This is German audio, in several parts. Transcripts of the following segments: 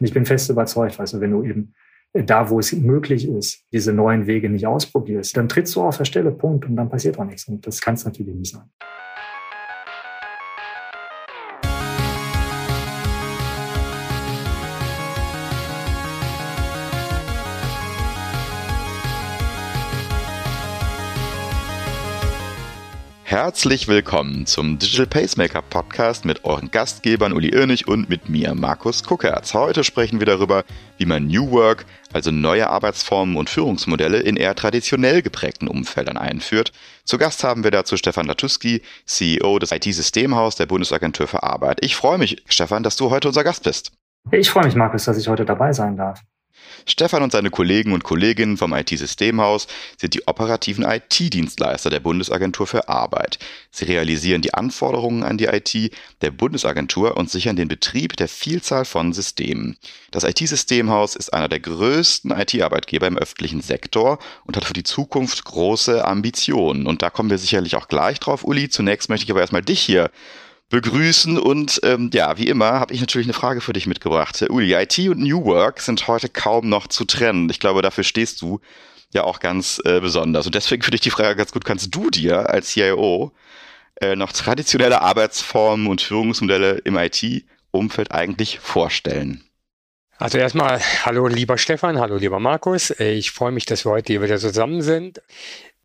Und ich bin fest überzeugt, weißt du, wenn du eben da, wo es möglich ist, diese neuen Wege nicht ausprobierst, dann trittst du auf der Stelle, Punkt, und dann passiert auch nichts. Und das kann es natürlich nicht sein. Herzlich willkommen zum Digital Pacemaker Podcast mit euren Gastgebern Uli Irnig und mit mir, Markus Kuckertz. Heute sprechen wir darüber, wie man New Work, also neue Arbeitsformen und Führungsmodelle in eher traditionell geprägten Umfeldern einführt. Zu Gast haben wir dazu Stefan Latuski, CEO des IT-Systemhaus der Bundesagentur für Arbeit. Ich freue mich, Stefan, dass du heute unser Gast bist. Ich freue mich, Markus, dass ich heute dabei sein darf. Stefan und seine Kollegen und Kolleginnen vom IT-Systemhaus sind die operativen IT-Dienstleister der Bundesagentur für Arbeit. Sie realisieren die Anforderungen an die IT der Bundesagentur und sichern den Betrieb der Vielzahl von Systemen. Das IT-Systemhaus ist einer der größten IT-Arbeitgeber im öffentlichen Sektor und hat für die Zukunft große Ambitionen. Und da kommen wir sicherlich auch gleich drauf, Uli. Zunächst möchte ich aber erstmal dich hier begrüßen. Und ähm, ja, wie immer habe ich natürlich eine Frage für dich mitgebracht. Uli, IT und New Work sind heute kaum noch zu trennen. Ich glaube, dafür stehst du ja auch ganz äh, besonders. Und deswegen finde ich die Frage ganz gut, kannst du dir als CIO äh, noch traditionelle Arbeitsformen und Führungsmodelle im IT-Umfeld eigentlich vorstellen? Also erstmal, hallo lieber Stefan, hallo lieber Markus. Äh, ich freue mich, dass wir heute hier wieder zusammen sind.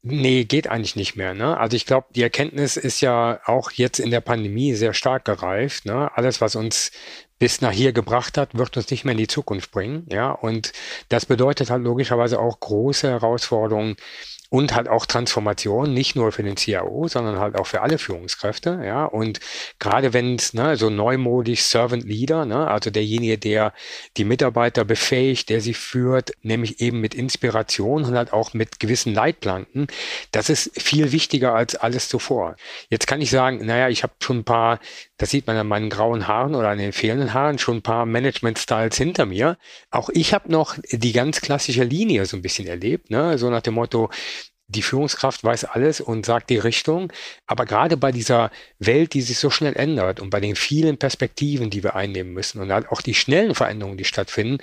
Nee, geht eigentlich nicht mehr. Ne? Also ich glaube, die Erkenntnis ist ja auch jetzt in der Pandemie sehr stark gereift. Ne? Alles, was uns bis nach hier gebracht hat, wird uns nicht mehr in die Zukunft bringen. Ja, und das bedeutet halt logischerweise auch große Herausforderungen und halt auch Transformation, nicht nur für den CIO, sondern halt auch für alle Führungskräfte. Ja, und gerade wenn es ne, so neumodisch Servant Leader, ne, also derjenige, der die Mitarbeiter befähigt, der sie führt, nämlich eben mit Inspiration und halt auch mit gewissen Leitplanken, das ist viel wichtiger als alles zuvor. Jetzt kann ich sagen, naja, ich habe schon ein paar, das sieht man an meinen grauen Haaren oder an den fehlenden Haaren, schon ein paar Management-Styles hinter mir. Auch ich habe noch die ganz klassische Linie so ein bisschen erlebt, ne, so nach dem Motto, die Führungskraft weiß alles und sagt die Richtung. Aber gerade bei dieser Welt, die sich so schnell ändert und bei den vielen Perspektiven, die wir einnehmen müssen und halt auch die schnellen Veränderungen, die stattfinden,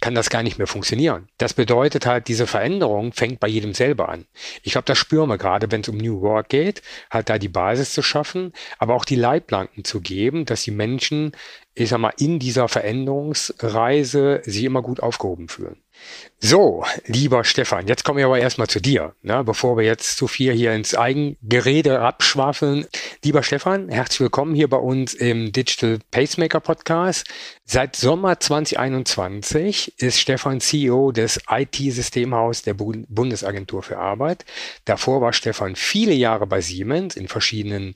kann das gar nicht mehr funktionieren. Das bedeutet halt, diese Veränderung fängt bei jedem selber an. Ich glaube, das spüren wir gerade, wenn es um New Work geht, halt da die Basis zu schaffen, aber auch die Leitplanken zu geben, dass die Menschen, ich sag mal, in dieser Veränderungsreise sich immer gut aufgehoben fühlen. So, lieber Stefan, jetzt kommen wir aber erstmal zu dir, ne, bevor wir jetzt zu viel hier ins Eigengerede abschwafeln. Lieber Stefan, herzlich willkommen hier bei uns im Digital Pacemaker Podcast. Seit Sommer 2021 ist Stefan CEO des IT-Systemhaus der Bundesagentur für Arbeit. Davor war Stefan viele Jahre bei Siemens in verschiedenen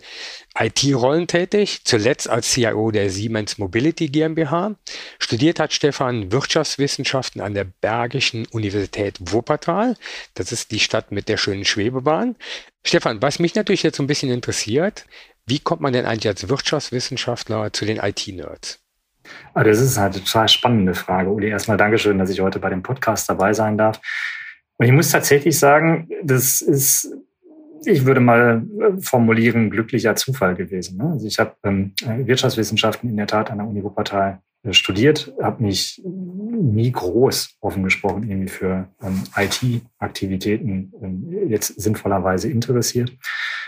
IT-Rollen tätig, zuletzt als CIO der Siemens Mobility GmbH. Studiert hat Stefan Wirtschaftswissenschaften an der Bergischen Universität Wuppertal. Das ist die Stadt mit der schönen Schwebebahn. Stefan, was mich natürlich jetzt so ein bisschen interessiert, wie kommt man denn eigentlich als Wirtschaftswissenschaftler zu den IT-Nerds? Ah, das ist eine total spannende Frage. Uli, erstmal Dankeschön, dass ich heute bei dem Podcast dabei sein darf. Und ich muss tatsächlich sagen, das ist, ich würde mal formulieren, glücklicher Zufall gewesen. Ne? Also ich habe ähm, Wirtschaftswissenschaften in der Tat an der Uni Wuppertal studiert, habe mich nie groß offen gesprochen irgendwie für ähm, IT-Aktivitäten ähm, jetzt sinnvollerweise interessiert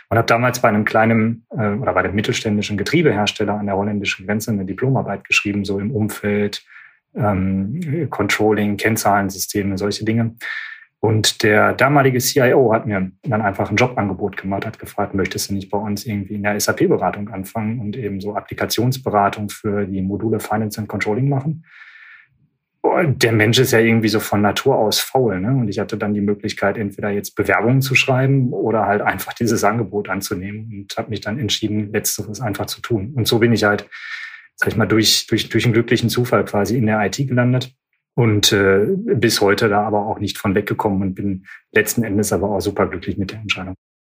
und habe damals bei einem kleinen äh, oder bei dem mittelständischen Getriebehersteller an der holländischen Grenze eine Diplomarbeit geschrieben, so im Umfeld ähm, Controlling, Kennzahlensysteme, solche Dinge. Und der damalige CIO hat mir dann einfach ein Jobangebot gemacht, hat gefragt, möchtest du nicht bei uns irgendwie in der SAP-Beratung anfangen und eben so Applikationsberatung für die Module Finance and Controlling machen? der Mensch ist ja irgendwie so von Natur aus faul. Ne? Und ich hatte dann die Möglichkeit, entweder jetzt Bewerbungen zu schreiben oder halt einfach dieses Angebot anzunehmen und habe mich dann entschieden, letzteres einfach zu tun. Und so bin ich halt, sag ich mal, durch, durch, durch einen glücklichen Zufall quasi in der IT gelandet und äh, bis heute da aber auch nicht von weggekommen und bin letzten Endes aber auch super glücklich mit der Entscheidung.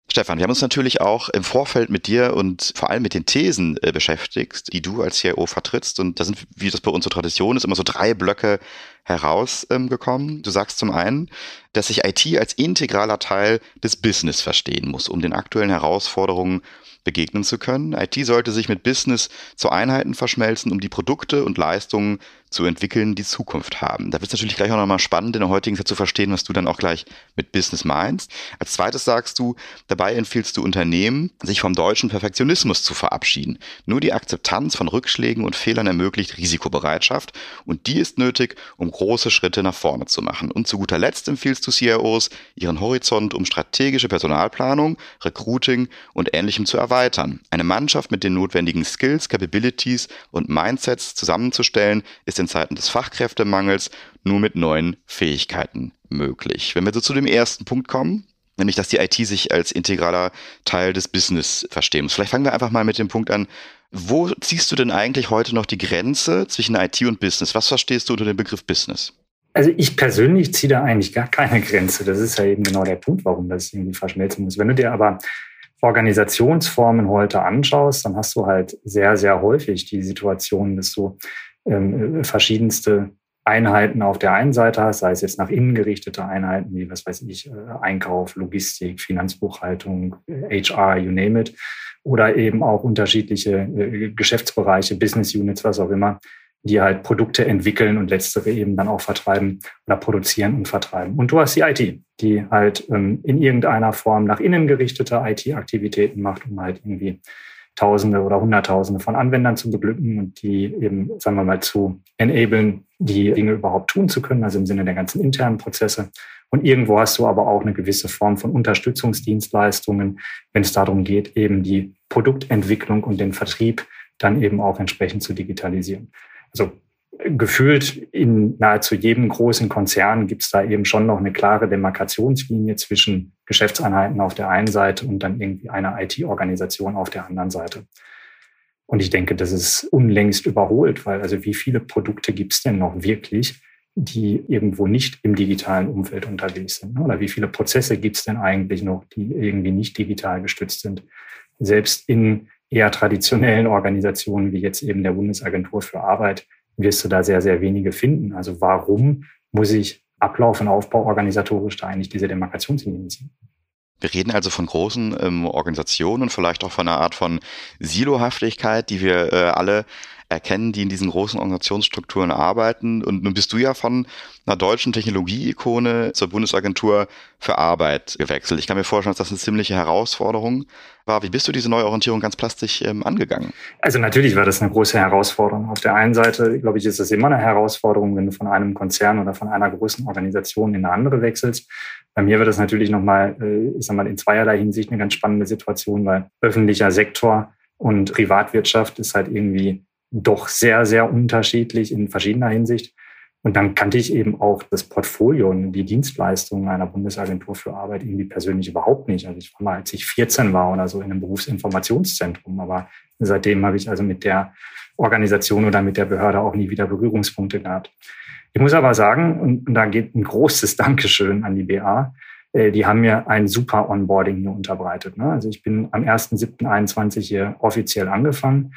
Stefan, wir haben uns natürlich auch im Vorfeld mit dir und vor allem mit den Thesen äh, beschäftigt, die du als CIO vertrittst. Und da sind, wie das bei uns so Tradition ist, immer so drei Blöcke herausgekommen. Du sagst zum einen, dass sich IT als integraler Teil des Business verstehen muss, um den aktuellen Herausforderungen begegnen zu können. IT sollte sich mit Business zu Einheiten verschmelzen, um die Produkte und Leistungen zu entwickeln, die Zukunft haben. Da wird es natürlich gleich auch nochmal spannend, in der heutigen Zeit zu verstehen, was du dann auch gleich mit Business meinst. Als zweites sagst du, dabei empfiehlst du Unternehmen, sich vom deutschen Perfektionismus zu verabschieden. Nur die Akzeptanz von Rückschlägen und Fehlern ermöglicht Risikobereitschaft und die ist nötig, um große Schritte nach vorne zu machen. Und zu guter Letzt empfiehlst du CIOs, ihren Horizont um strategische Personalplanung, Recruiting und Ähnlichem zu erweitern. Eine Mannschaft mit den notwendigen Skills, Capabilities und Mindsets zusammenzustellen, ist ist in Zeiten des Fachkräftemangels nur mit neuen Fähigkeiten möglich. Wenn wir so zu dem ersten Punkt kommen, nämlich dass die IT sich als integraler Teil des Business verstehen muss. Vielleicht fangen wir einfach mal mit dem Punkt an, wo ziehst du denn eigentlich heute noch die Grenze zwischen IT und Business? Was verstehst du unter dem Begriff Business? Also ich persönlich ziehe da eigentlich gar keine Grenze. Das ist ja eben genau der Punkt, warum das irgendwie verschmelzen muss. Wenn du dir aber Organisationsformen heute anschaust, dann hast du halt sehr, sehr häufig die Situation, dass du ähm, verschiedenste Einheiten auf der einen Seite hast, sei es jetzt nach innen gerichtete Einheiten wie, was weiß ich, äh, Einkauf, Logistik, Finanzbuchhaltung, HR, you name it, oder eben auch unterschiedliche äh, Geschäftsbereiche, Business Units, was auch immer, die halt Produkte entwickeln und letztere eben dann auch vertreiben oder produzieren und vertreiben. Und du hast die IT, die halt ähm, in irgendeiner Form nach innen gerichtete IT-Aktivitäten macht, um halt irgendwie Tausende oder Hunderttausende von Anwendern zu beglücken und die eben, sagen wir mal, zu enablen, die Dinge überhaupt tun zu können, also im Sinne der ganzen internen Prozesse. Und irgendwo hast du aber auch eine gewisse Form von Unterstützungsdienstleistungen, wenn es darum geht, eben die Produktentwicklung und den Vertrieb dann eben auch entsprechend zu digitalisieren. Also gefühlt in nahezu jedem großen Konzern gibt es da eben schon noch eine klare Demarkationslinie zwischen Geschäftseinheiten auf der einen Seite und dann irgendwie einer IT-Organisation auf der anderen Seite. Und ich denke, das ist unlängst überholt, weil also wie viele Produkte gibt es denn noch wirklich, die irgendwo nicht im digitalen Umfeld unterwegs sind? Oder wie viele Prozesse gibt es denn eigentlich noch, die irgendwie nicht digital gestützt sind? Selbst in eher traditionellen Organisationen wie jetzt eben der Bundesagentur für Arbeit wirst du da sehr, sehr wenige finden. Also warum muss ich Ablauf und Aufbau organisatorisch da eigentlich diese Demarkationslinien ziehen? Wir reden also von großen ähm, Organisationen, vielleicht auch von einer Art von Silohaftigkeit, die wir äh, alle erkennen, die in diesen großen Organisationsstrukturen arbeiten. Und nun bist du ja von einer deutschen Technologie-Ikone zur Bundesagentur für Arbeit gewechselt. Ich kann mir vorstellen, dass das eine ziemliche Herausforderung war. Wie bist du diese Neuorientierung ganz plastisch ähm, angegangen? Also natürlich war das eine große Herausforderung. Auf der einen Seite, glaube ich, ist es immer eine Herausforderung, wenn du von einem Konzern oder von einer großen Organisation in eine andere wechselst. Bei mir wird das natürlich nochmal, äh, ich sag mal, in zweierlei Hinsicht eine ganz spannende Situation, weil öffentlicher Sektor und Privatwirtschaft ist halt irgendwie doch sehr, sehr unterschiedlich in verschiedener Hinsicht. Und dann kannte ich eben auch das Portfolio und die Dienstleistungen einer Bundesagentur für Arbeit irgendwie persönlich überhaupt nicht. Also ich war mal, als ich 14 war oder so in einem Berufsinformationszentrum, aber seitdem habe ich also mit der Organisation oder mit der Behörde auch nie wieder Berührungspunkte gehabt. Ich muss aber sagen, und, da geht ein großes Dankeschön an die BA, äh, die haben mir ein super Onboarding hier unterbreitet. Ne? Also ich bin am 1.7.21 hier offiziell angefangen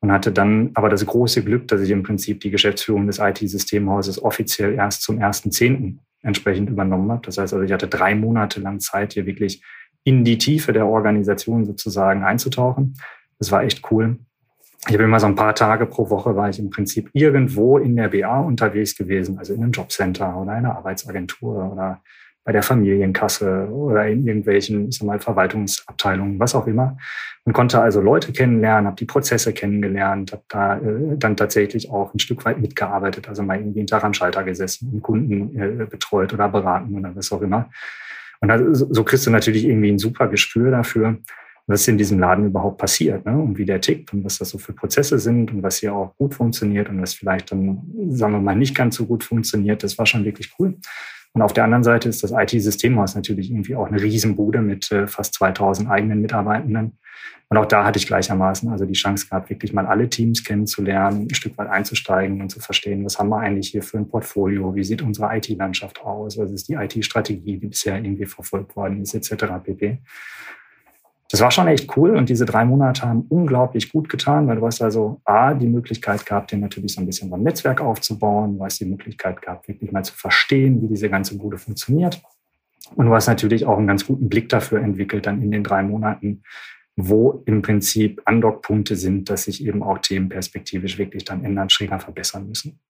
und hatte dann aber das große Glück, dass ich im Prinzip die Geschäftsführung des IT-Systemhauses offiziell erst zum 1.10. entsprechend übernommen habe. Das heißt also, ich hatte drei Monate lang Zeit, hier wirklich in die Tiefe der Organisation sozusagen einzutauchen. Das war echt cool. Ich habe immer so ein paar Tage pro Woche war ich im Prinzip irgendwo in der BA unterwegs gewesen, also in einem Jobcenter oder einer Arbeitsagentur oder bei der Familienkasse oder in irgendwelchen, ich sag mal, Verwaltungsabteilungen, was auch immer. Und konnte also Leute kennenlernen, habe die Prozesse kennengelernt, habe da äh, dann tatsächlich auch ein Stück weit mitgearbeitet, also mal irgendwie einen Tag am Schalter gesessen und Kunden äh, betreut oder beraten oder was auch immer. Und also, so kriegst du natürlich irgendwie ein super Gespür dafür, was in diesem Laden überhaupt passiert ne? und wie der tickt und was das so für Prozesse sind und was hier auch gut funktioniert und was vielleicht dann, sagen wir mal, nicht ganz so gut funktioniert. Das war schon wirklich cool. Und auf der anderen Seite ist das IT-Systemhaus natürlich irgendwie auch eine Riesenbude mit äh, fast 2000 eigenen Mitarbeitenden. Und auch da hatte ich gleichermaßen also die Chance gehabt, wirklich mal alle Teams kennenzulernen, ein Stück weit einzusteigen und zu verstehen, was haben wir eigentlich hier für ein Portfolio, wie sieht unsere IT-Landschaft aus, was ist die IT-Strategie, die bisher irgendwie verfolgt worden ist, etc. pp. Das war schon echt cool und diese drei Monate haben unglaublich gut getan, weil du hast also A, die Möglichkeit gehabt, dir natürlich so ein bisschen beim Netzwerk aufzubauen, du hast die Möglichkeit gehabt, wirklich mal zu verstehen, wie diese ganze Bude funktioniert. Und du hast natürlich auch einen ganz guten Blick dafür entwickelt, dann in den drei Monaten, wo im Prinzip Andockpunkte sind, dass sich eben auch Themen perspektivisch wirklich dann ändern, schräger verbessern müssen.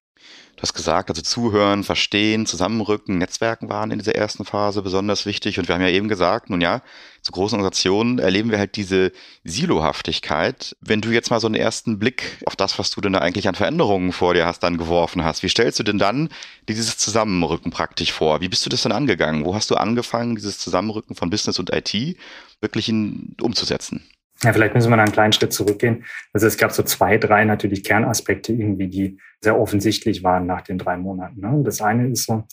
Du hast gesagt, also zuhören, verstehen, zusammenrücken, Netzwerken waren in dieser ersten Phase besonders wichtig. Und wir haben ja eben gesagt, nun ja, zu großen Organisationen erleben wir halt diese Silohaftigkeit. Wenn du jetzt mal so einen ersten Blick auf das, was du denn da eigentlich an Veränderungen vor dir hast, dann geworfen hast, wie stellst du denn dann dieses Zusammenrücken praktisch vor? Wie bist du das dann angegangen? Wo hast du angefangen, dieses Zusammenrücken von Business und IT wirklich in, umzusetzen? Ja, vielleicht müssen wir da einen kleinen Schritt zurückgehen. Also es gab so zwei, drei natürlich Kernaspekte irgendwie, die sehr offensichtlich waren nach den drei Monaten. Ne? Das eine ist so,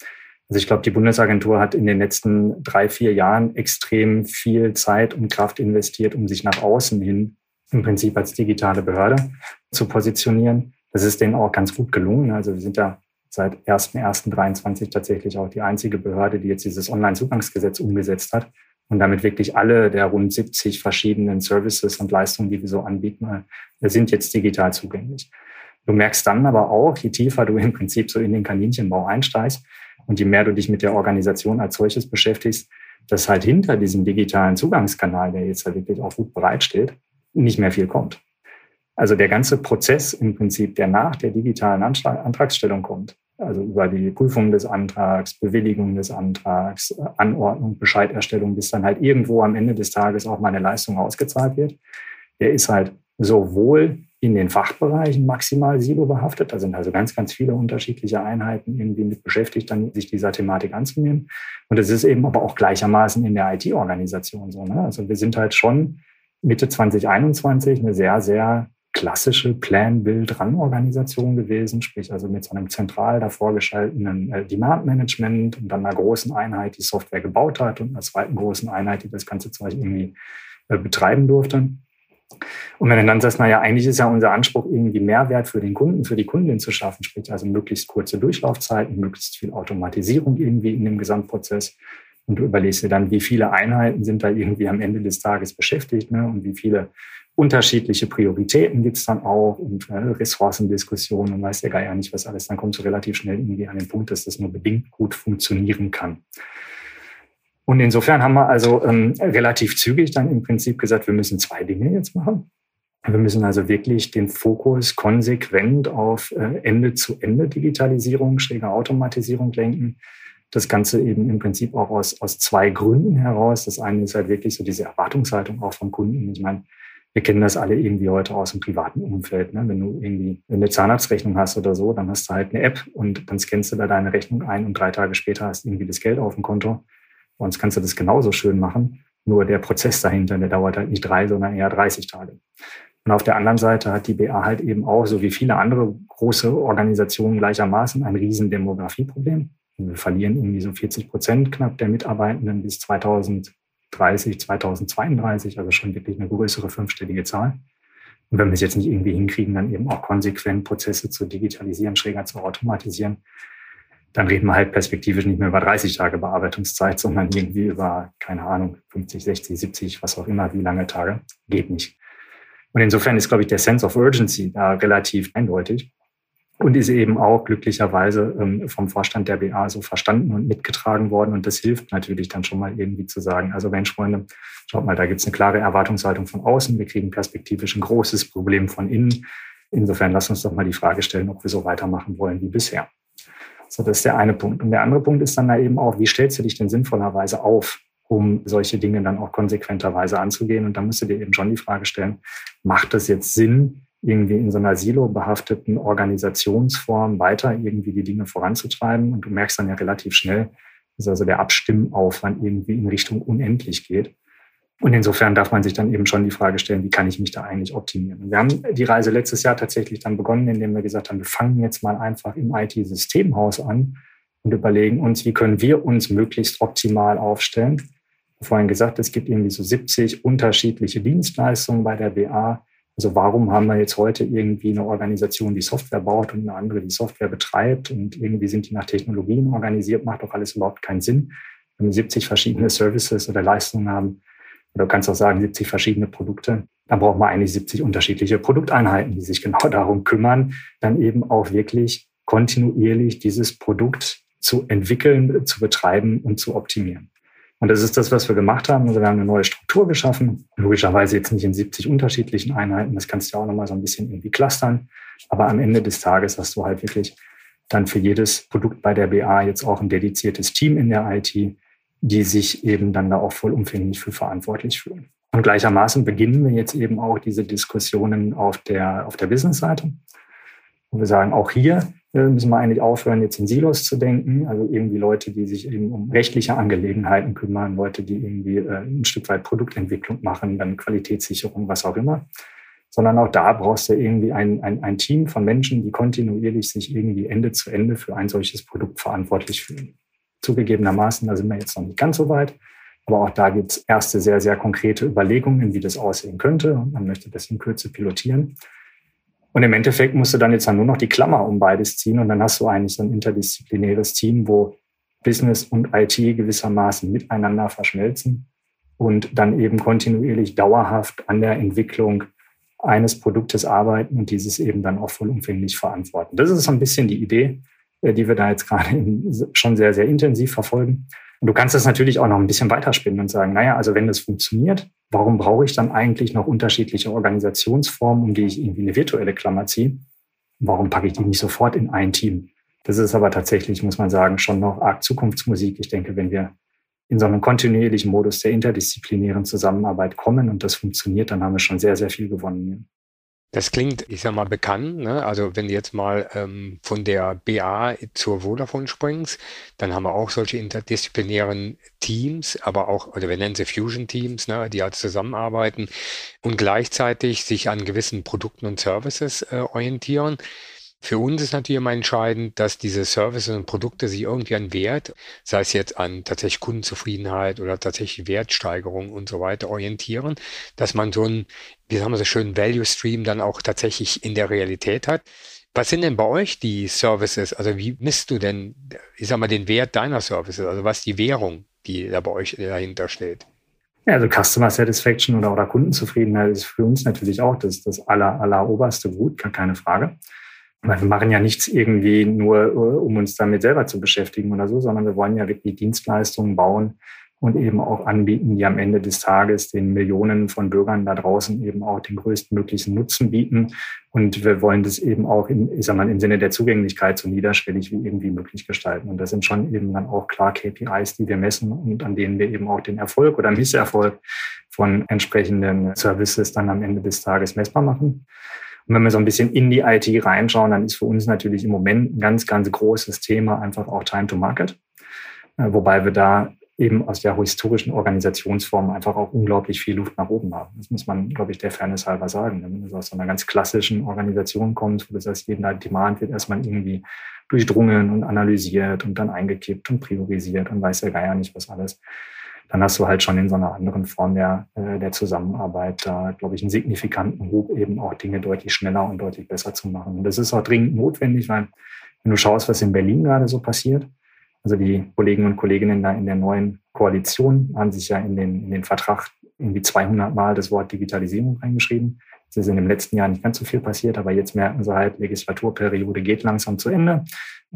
also ich glaube, die Bundesagentur hat in den letzten drei, vier Jahren extrem viel Zeit und Kraft investiert, um sich nach außen hin im Prinzip als digitale Behörde zu positionieren. Das ist denen auch ganz gut gelungen. Also wir sind ja seit 1.1.23 tatsächlich auch die einzige Behörde, die jetzt dieses Online-Zugangsgesetz umgesetzt hat und damit wirklich alle der rund 70 verschiedenen Services und Leistungen, die wir so anbieten, äh, sind jetzt digital zugänglich. Du merkst dann aber auch, je tiefer du im Prinzip so in den Kaninchenbau einsteigst und je mehr du dich mit der Organisation als solches beschäftigst, dass halt hinter diesem digitalen Zugangskanal, der jetzt halt wirklich auch gut bereitsteht, nicht mehr viel kommt. Also der ganze Prozess im Prinzip, der nach der digitalen Antragsstellung kommt, also über die Prüfung des Antrags, Bewilligung des Antrags, Anordnung, Bescheiderstellung, bis dann halt irgendwo am Ende des Tages auch meine Leistung ausgezahlt wird. Der ist halt sowohl in den Fachbereichen maximal silobehaftet, da sind also ganz, ganz viele unterschiedliche Einheiten irgendwie mit beschäftigt, dann sich dieser Thematik anzunehmen. Und es ist eben aber auch gleichermaßen in der IT-Organisation so. Ne? Also wir sind halt schon Mitte 2021 eine sehr, sehr klassische Plan-Build-Run-Organisation gewesen, sprich also mit so einem zentral davor geschalteten äh, Demand-Management und dann einer großen Einheit, die Software gebaut hat und einer zweiten großen Einheit, die das ganze Zeug irgendwie äh, betreiben durfte. Und wenn du dann sagst, naja, eigentlich ist ja unser Anspruch, irgendwie Mehrwert für den Kunden, für die Kundin zu schaffen, sprich also möglichst kurze Durchlaufzeiten, möglichst viel Automatisierung irgendwie in dem Gesamtprozess. Und du überlegst dir dann, wie viele Einheiten sind da irgendwie am Ende des Tages beschäftigt ne? und wie viele unterschiedliche Prioritäten gibt's dann auch und äh, Ressourcendiskussionen und weiß der Geier nicht was alles. Dann kommst du relativ schnell irgendwie an den Punkt, dass das nur bedingt gut funktionieren kann. Und insofern haben wir also ähm, relativ zügig dann im Prinzip gesagt, wir müssen zwei Dinge jetzt machen. Wir müssen also wirklich den Fokus konsequent auf äh, Ende-zu-Ende-Digitalisierung, schräge Automatisierung lenken. Das Ganze eben im Prinzip auch aus, aus zwei Gründen heraus. Das eine ist halt wirklich so diese Erwartungshaltung auch vom Kunden. Ich meine, wir kennen das alle irgendwie heute aus dem privaten Umfeld. Ne? Wenn du irgendwie eine Zahnarztrechnung hast oder so, dann hast du halt eine App und dann scannst du da deine Rechnung ein und drei Tage später hast du irgendwie das Geld auf dem Konto. Bei uns kannst du das genauso schön machen. Nur der Prozess dahinter, der dauert halt nicht drei, sondern eher 30 Tage. Und auf der anderen Seite hat die BA halt eben auch, so wie viele andere große Organisationen gleichermaßen, ein riesen Demografieproblem. Wir verlieren irgendwie so 40 Prozent knapp der Mitarbeitenden bis 2000 2030, 2032, also schon wirklich eine größere fünfstellige Zahl. Und wenn wir es jetzt nicht irgendwie hinkriegen, dann eben auch konsequent Prozesse zu digitalisieren, schräger zu automatisieren, dann reden wir halt perspektivisch nicht mehr über 30 Tage Bearbeitungszeit, sondern irgendwie über, keine Ahnung, 50, 60, 70, was auch immer, wie lange Tage. Geht nicht. Und insofern ist, glaube ich, der Sense of Urgency da relativ eindeutig und ist eben auch glücklicherweise ähm, vom Vorstand der BA so verstanden und mitgetragen worden. Und das hilft natürlich dann schon mal irgendwie zu sagen, also Mensch, Freunde, schaut mal, da gibt es eine klare Erwartungshaltung von außen. Wir kriegen perspektivisch ein großes Problem von innen. Insofern lass uns doch mal die Frage stellen, ob wir so weitermachen wollen wie bisher. So, das ist der eine Punkt. Und der andere Punkt ist dann da eben auch, wie stellst du dich denn sinnvollerweise auf, um solche Dinge dann auch konsequenterweise anzugehen? Und da musst du dir eben schon die Frage stellen, macht das jetzt Sinn, irgendwie in so einer silo-behafteten Organisationsform weiter irgendwie die Dinge voranzutreiben. Und du merkst dann ja relativ schnell, dass also der Abstimmaufwand irgendwie in Richtung unendlich geht. Und insofern darf man sich dann eben schon die Frage stellen, wie kann ich mich da eigentlich optimieren? Und wir haben die Reise letztes Jahr tatsächlich dann begonnen, indem wir gesagt haben, wir fangen jetzt mal einfach im IT-Systemhaus an und überlegen uns, wie können wir uns möglichst optimal aufstellen. Vorhin gesagt, es gibt irgendwie so 70 unterschiedliche Dienstleistungen bei der BA also warum haben wir jetzt heute irgendwie eine Organisation, die Software baut und eine andere, die Software betreibt und irgendwie sind die nach Technologien organisiert, macht doch alles überhaupt keinen Sinn. Wenn wir 70 verschiedene Services oder Leistungen haben, Oder du kannst auch sagen 70 verschiedene Produkte. Dann braucht man eigentlich 70 unterschiedliche Produkteinheiten, die sich genau darum kümmern, dann eben auch wirklich kontinuierlich dieses Produkt zu entwickeln, zu betreiben und zu optimieren. Und das ist das, was wir gemacht haben. Also wir haben eine neue Struktur geschaffen. Logischerweise jetzt nicht in 70 unterschiedlichen Einheiten. Das kannst du ja auch nochmal so ein bisschen irgendwie clustern. Aber am Ende des Tages hast du halt wirklich dann für jedes Produkt bei der BA jetzt auch ein dediziertes Team in der IT, die sich eben dann da auch vollumfänglich für verantwortlich fühlen. Und gleichermaßen beginnen wir jetzt eben auch diese Diskussionen auf der, auf der Business-Seite. Und wir sagen, auch hier müssen wir eigentlich aufhören, jetzt in Silos zu denken. Also irgendwie Leute, die sich eben um rechtliche Angelegenheiten kümmern, Leute, die irgendwie äh, ein Stück weit Produktentwicklung machen, dann Qualitätssicherung, was auch immer sondern auch da brauchst du irgendwie ein, ein, ein Team von Menschen, die kontinuierlich sich irgendwie Ende zu Ende für ein solches Produkt verantwortlich fühlen. Zugegebenermaßen, da sind wir jetzt noch nicht ganz so weit, aber auch da gibt es erste sehr, sehr konkrete Überlegungen, wie das aussehen könnte. Und man möchte das in Kürze pilotieren. Und im Endeffekt musst du dann jetzt nur noch die Klammer um beides ziehen und dann hast du eigentlich so ein interdisziplinäres Team, wo Business und IT gewissermaßen miteinander verschmelzen und dann eben kontinuierlich dauerhaft an der Entwicklung eines Produktes arbeiten und dieses eben dann auch vollumfänglich verantworten. Das ist so ein bisschen die Idee, äh, die wir da jetzt gerade schon sehr, sehr intensiv verfolgen. Und du kannst das natürlich auch noch ein bisschen weiterspinnen und sagen, naja, also wenn das funktioniert, warum brauche ich dann eigentlich noch unterschiedliche Organisationsformen, um die ich irgendwie eine virtuelle Klammer ziehe? Warum packe ich die nicht sofort in ein Team? Das ist aber tatsächlich, muss man sagen, schon noch arg Zukunftsmusik. Ich denke, wenn wir in so einem kontinuierlichen Modus der interdisziplinären Zusammenarbeit kommen und das funktioniert, dann haben wir schon sehr, sehr viel gewonnen. Das klingt, ich sag mal, bekannt. Ne? Also wenn du jetzt mal ähm, von der BA zur Vodafone springst, dann haben wir auch solche interdisziplinären Teams, aber auch, oder wir nennen sie Fusion-Teams, ne? die halt zusammenarbeiten und gleichzeitig sich an gewissen Produkten und Services äh, orientieren. Für uns ist natürlich immer entscheidend, dass diese Services und Produkte sich irgendwie an Wert, sei es jetzt an tatsächlich Kundenzufriedenheit oder tatsächlich Wertsteigerung und so weiter orientieren, dass man so ein, wie sagen wir so schön, Value Stream dann auch tatsächlich in der Realität hat. Was sind denn bei euch die Services? Also wie misst du denn, ich sag mal, den Wert deiner Services? Also was die Währung, die da bei euch dahinter steht? Ja, also Customer Satisfaction oder, oder Kundenzufriedenheit ist für uns natürlich auch das, das aller, aller oberste Gut, keine Frage. Wir machen ja nichts irgendwie nur, äh, um uns damit selber zu beschäftigen oder so, sondern wir wollen ja wirklich Dienstleistungen bauen und eben auch anbieten, die am Ende des Tages den Millionen von Bürgern da draußen eben auch den größtmöglichen Nutzen bieten. Und wir wollen das eben auch im, ich sag mal, im Sinne der Zugänglichkeit so niederschwellig wie irgendwie möglich gestalten. Und das sind schon eben dann auch klar KPIs, die wir messen und an denen wir eben auch den Erfolg oder Misserfolg von entsprechenden Services dann am Ende des Tages messbar machen. Und wenn wir so ein bisschen in die IT reinschauen, dann ist für uns natürlich im Moment ein ganz, ganz großes Thema einfach auch Time to Market. Äh, wobei wir da eben aus der historischen Organisationsform einfach auch unglaublich viel Luft nach oben haben. Das muss man, glaube ich, der Fairness halber sagen. Wenn du aus einer ganz klassischen Organisation kommst, wo das heißt, jeder Demand wird erstmal irgendwie durchdrungen und analysiert und dann eingekippt und priorisiert und weiß der Geier nicht was alles dann hast du halt schon in so einer anderen Form der, äh, der Zusammenarbeit da, glaube ich, einen signifikanten Hub, eben auch Dinge deutlich schneller und deutlich besser zu machen. Und das ist auch dringend notwendig, weil wenn du schaust, was in Berlin gerade so passiert, also die Kollegen und Kolleginnen da in der neuen Koalition haben sich ja in den, in den Vertrag irgendwie 200 Mal das Wort Digitalisierung reingeschrieben. Es ist in dem letzten Jahr nicht ganz so viel passiert, aber jetzt merken sie halt, Legislaturperiode geht langsam zu Ende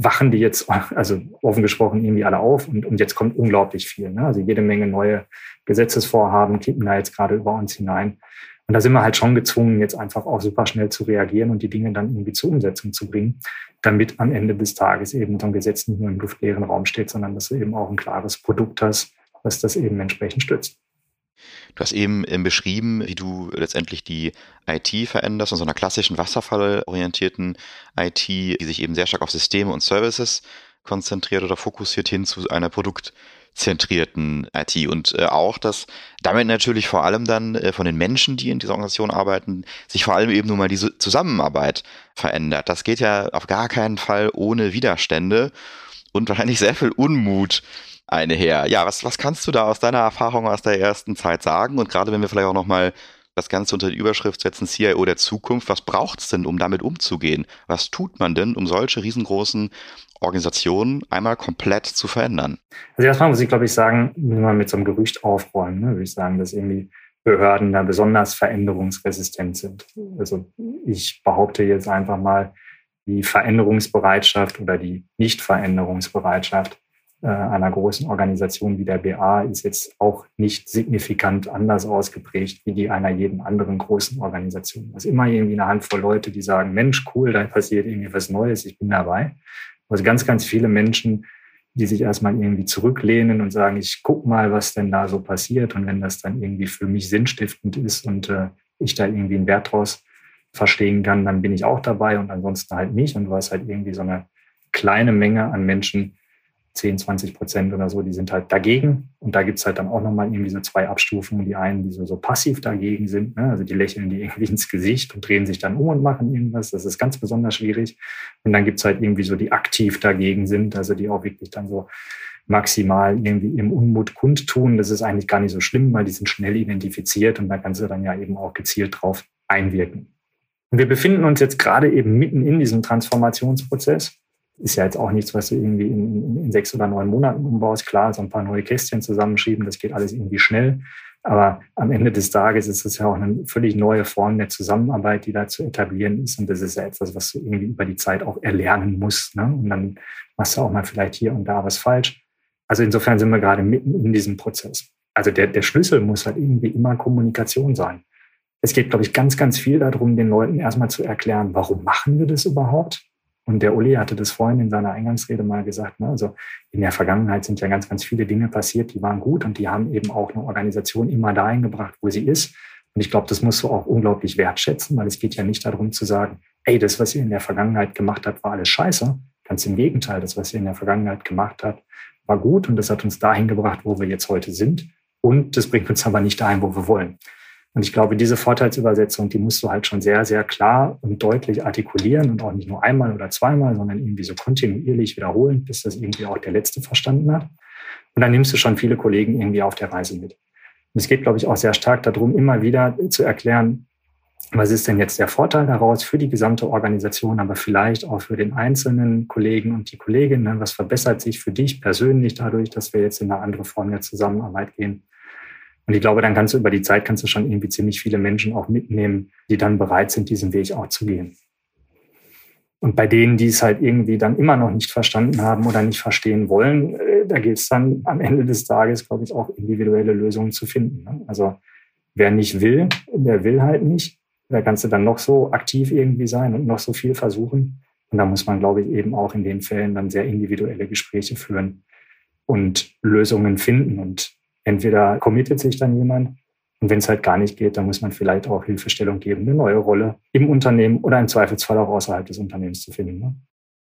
wachen die jetzt, also offen gesprochen, irgendwie alle auf und, und jetzt kommt unglaublich viel. Ne? Also jede Menge neue Gesetzesvorhaben kippen da jetzt gerade über uns hinein. Und da sind wir halt schon gezwungen, jetzt einfach auch super schnell zu reagieren und die Dinge dann irgendwie zur Umsetzung zu bringen, damit am Ende des Tages eben so ein Gesetz nicht nur im luftleeren Raum steht, sondern dass du eben auch ein klares Produkt hast, was das eben entsprechend stützt. Du hast eben ähm, beschrieben, wie du letztendlich die IT veränderst, in so einer klassischen wasserfallorientierten IT, die sich eben sehr stark auf Systeme und Services konzentriert oder fokussiert hin zu einer produktzentrierten IT und äh, auch, dass damit natürlich vor allem dann äh, von den Menschen, die in dieser Organisation arbeiten, sich vor allem eben nur mal diese Zusammenarbeit verändert. Das geht ja auf gar keinen Fall ohne Widerstände und wahrscheinlich sehr viel Unmut eine her. Ja, was, was kannst du da aus deiner Erfahrung aus der ersten Zeit sagen? Und gerade wenn wir vielleicht auch nochmal das Ganze unter die Überschrift setzen, CIO der Zukunft. Was braucht es denn, um damit umzugehen? Was tut man denn, um solche riesengroßen Organisationen einmal komplett zu verändern? Also erstmal muss ich, glaube ich, sagen, wenn man mit so einem Gerücht aufräumen, ne, würde ich sagen, dass irgendwie Behörden da besonders veränderungsresistent sind. Also ich behaupte jetzt einfach mal, die Veränderungsbereitschaft oder die Nichtveränderungsbereitschaft einer großen Organisation wie der BA ist jetzt auch nicht signifikant anders ausgeprägt wie die einer jeden anderen großen Organisation. Es ist immer irgendwie eine Handvoll Leute, die sagen, Mensch, cool, da passiert irgendwie was Neues, ich bin dabei. Also ganz, ganz viele Menschen, die sich erstmal irgendwie zurücklehnen und sagen, ich guck mal, was denn da so passiert. Und wenn das dann irgendwie für mich sinnstiftend ist und äh, ich da irgendwie einen Wert draus verstehen kann, dann bin ich auch dabei und ansonsten halt nicht. Und du hast halt irgendwie so eine kleine Menge an Menschen, 10, 20 Prozent oder so, die sind halt dagegen. Und da gibt es halt dann auch nochmal irgendwie so zwei Abstufungen. Die einen, die so, so passiv dagegen sind, ne? also die lächeln die irgendwie ins Gesicht und drehen sich dann um und machen irgendwas. Das ist ganz besonders schwierig. Und dann gibt es halt irgendwie so, die aktiv dagegen sind, also die auch wirklich dann so maximal irgendwie im Unmut kundtun. Das ist eigentlich gar nicht so schlimm, weil die sind schnell identifiziert und da kannst du dann ja eben auch gezielt drauf einwirken. Und wir befinden uns jetzt gerade eben mitten in diesem Transformationsprozess ist ja jetzt auch nichts, was du irgendwie in, in, in, sechs oder neun Monaten umbaust. Klar, so ein paar neue Kästchen zusammenschieben, das geht alles irgendwie schnell. Aber am Ende des Tages ist es ja auch eine völlig neue Form der Zusammenarbeit, die da zu etablieren ist. Und das ist ja etwas, was du irgendwie über die Zeit auch erlernen musst. Ne? Und dann machst du auch mal vielleicht hier und da was falsch. Also insofern sind wir gerade mitten in diesem Prozess. Also der, der Schlüssel muss halt irgendwie immer Kommunikation sein. Es geht, glaube ich, ganz, ganz viel darum, den Leuten erstmal zu erklären, warum machen wir das überhaupt? Und der Uli hatte das vorhin in seiner Eingangsrede mal gesagt. Ne? Also in der Vergangenheit sind ja ganz, ganz viele Dinge passiert, die waren gut und die haben eben auch eine Organisation immer dahin gebracht, wo sie ist. Und ich glaube, das musst du auch unglaublich wertschätzen, weil es geht ja nicht darum zu sagen, ey, das, was ihr in der Vergangenheit gemacht habt, war alles scheiße. Ganz im Gegenteil, das, was ihr in der Vergangenheit gemacht habt, war gut und das hat uns dahin gebracht, wo wir jetzt heute sind. Und das bringt uns aber nicht dahin, wo wir wollen. Und ich glaube, diese Vorteilsübersetzung, die musst du halt schon sehr, sehr klar und deutlich artikulieren und auch nicht nur einmal oder zweimal, sondern irgendwie so kontinuierlich wiederholen, bis das irgendwie auch der Letzte verstanden hat. Und dann nimmst du schon viele Kollegen irgendwie auf der Reise mit. Und es geht, glaube ich, auch sehr stark darum, immer wieder zu erklären, was ist denn jetzt der Vorteil daraus für die gesamte Organisation, aber vielleicht auch für den einzelnen Kollegen und die Kolleginnen? Was verbessert sich für dich persönlich dadurch, dass wir jetzt in eine andere Form der Zusammenarbeit gehen? Und ich glaube, dann kannst du über die Zeit kannst du schon irgendwie ziemlich viele Menschen auch mitnehmen, die dann bereit sind, diesen Weg auch zu gehen. Und bei denen, die es halt irgendwie dann immer noch nicht verstanden haben oder nicht verstehen wollen, äh, da gilt es dann am Ende des Tages, glaube ich, auch individuelle Lösungen zu finden. Ne? Also wer nicht will, der will halt nicht. Da kannst du dann noch so aktiv irgendwie sein und noch so viel versuchen. Und da muss man, glaube ich, eben auch in den Fällen dann sehr individuelle Gespräche führen und Lösungen finden. Und entweder committet sich dann jemand und wenn es halt gar nicht geht, dann muss man vielleicht auch Hilfestellung geben, eine neue Rolle im Unternehmen oder im Zweifelsfall auch außerhalb des Unternehmens zu finden. Ne?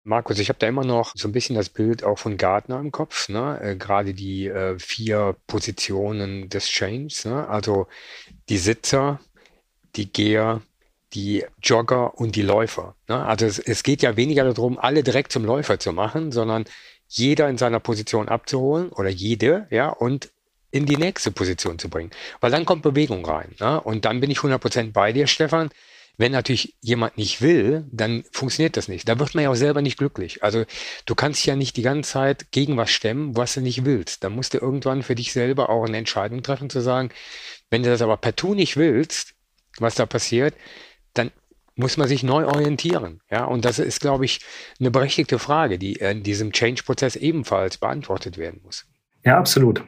Markus, ich habe da immer noch so ein bisschen das Bild auch von Gartner im Kopf, ne? Äh, gerade die äh, vier Positionen des Changes, ne? also die Sitzer, die Geher, die Jogger und die Läufer. Ne? Also es, es geht ja weniger darum, alle direkt zum Läufer zu machen, sondern jeder in seiner Position abzuholen oder jede, ja, und in die nächste Position zu bringen. Weil dann kommt Bewegung rein. Ne? Und dann bin ich 100% bei dir, Stefan. Wenn natürlich jemand nicht will, dann funktioniert das nicht. Da wird man ja auch selber nicht glücklich. Also du kannst ja nicht die ganze Zeit gegen was stemmen, was du nicht willst. Da musst du irgendwann für dich selber auch eine Entscheidung treffen, zu sagen, wenn du das aber partout nicht willst, was da passiert, dann muss man sich neu orientieren. Ja, und das ist, glaube ich, eine berechtigte Frage, die in diesem Change-Prozess ebenfalls beantwortet werden muss. Ja, absolut.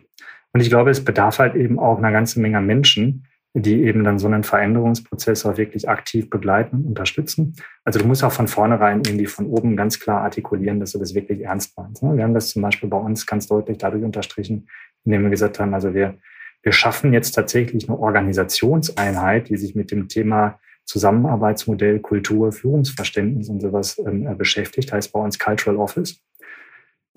Und ich glaube, es bedarf halt eben auch einer ganzen Menge Menschen, die eben dann so einen Veränderungsprozess auch wirklich aktiv begleiten und unterstützen. Also du musst auch von vornherein irgendwie von oben ganz klar artikulieren, dass du das wirklich ernst meinst. Ne? Wir haben das zum Beispiel bei uns ganz deutlich dadurch unterstrichen, indem wir gesagt haben, also wir, wir schaffen jetzt tatsächlich eine Organisationseinheit, die sich mit dem Thema Zusammenarbeitsmodell, Kultur, Führungsverständnis und sowas ähm, beschäftigt, heißt bei uns Cultural Office.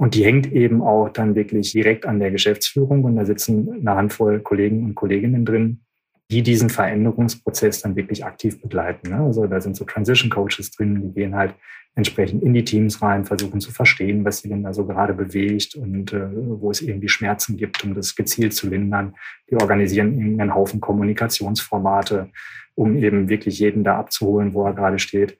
Und die hängt eben auch dann wirklich direkt an der Geschäftsführung und da sitzen eine Handvoll Kollegen und Kolleginnen drin, die diesen Veränderungsprozess dann wirklich aktiv begleiten. Ne? Also da sind so Transition Coaches drin, die gehen halt entsprechend in die Teams rein, versuchen zu verstehen, was sie denn da so gerade bewegt und äh, wo es irgendwie Schmerzen gibt, um das gezielt zu lindern. Die organisieren irgendeinen Haufen Kommunikationsformate, um eben wirklich jeden da abzuholen, wo er gerade steht.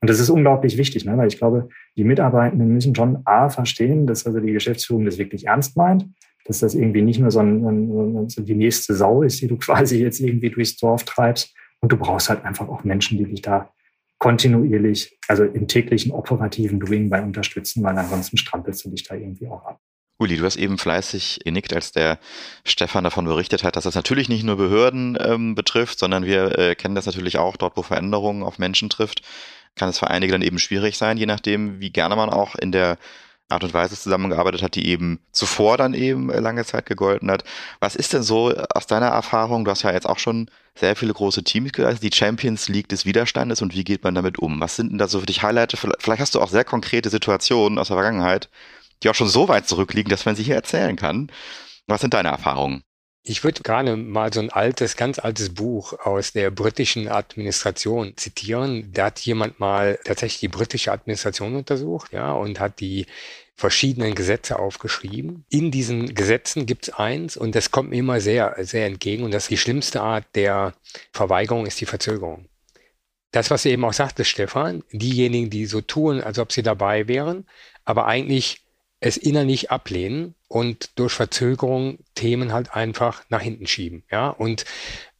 Und das ist unglaublich wichtig, ne? weil ich glaube, die Mitarbeitenden müssen schon A verstehen, dass also die Geschäftsführung das wirklich ernst meint, dass das irgendwie nicht nur so, ein, so die nächste Sau ist, die du quasi jetzt irgendwie durchs Dorf treibst. Und du brauchst halt einfach auch Menschen, die dich da kontinuierlich, also im täglichen operativen Doing bei unterstützen, weil ansonsten strampelst du dich da irgendwie auch ab. Uli, du hast eben fleißig genickt, als der Stefan davon berichtet hat, dass das natürlich nicht nur Behörden ähm, betrifft, sondern wir äh, kennen das natürlich auch dort, wo Veränderungen auf Menschen trifft, kann es für einige dann eben schwierig sein, je nachdem, wie gerne man auch in der Art und Weise zusammengearbeitet hat, die eben zuvor dann eben äh, lange Zeit gegolten hat. Was ist denn so aus deiner Erfahrung? Du hast ja jetzt auch schon sehr viele große Teams geleistet, die Champions League des Widerstandes und wie geht man damit um? Was sind denn da so für dich Highlights? Vielleicht hast du auch sehr konkrete Situationen aus der Vergangenheit, die auch schon so weit zurückliegen, dass man sie hier erzählen kann. Was sind deine Erfahrungen? Ich würde gerade mal so ein altes, ganz altes Buch aus der britischen Administration zitieren. Da hat jemand mal tatsächlich die britische Administration untersucht, ja, und hat die verschiedenen Gesetze aufgeschrieben. In diesen Gesetzen gibt es eins und das kommt mir immer sehr, sehr entgegen und das ist die schlimmste Art der Verweigerung ist die Verzögerung. Das, was du eben auch sagte, Stefan, diejenigen, die so tun, als ob sie dabei wären, aber eigentlich es innerlich ablehnen und durch Verzögerung Themen halt einfach nach hinten schieben. Ja, und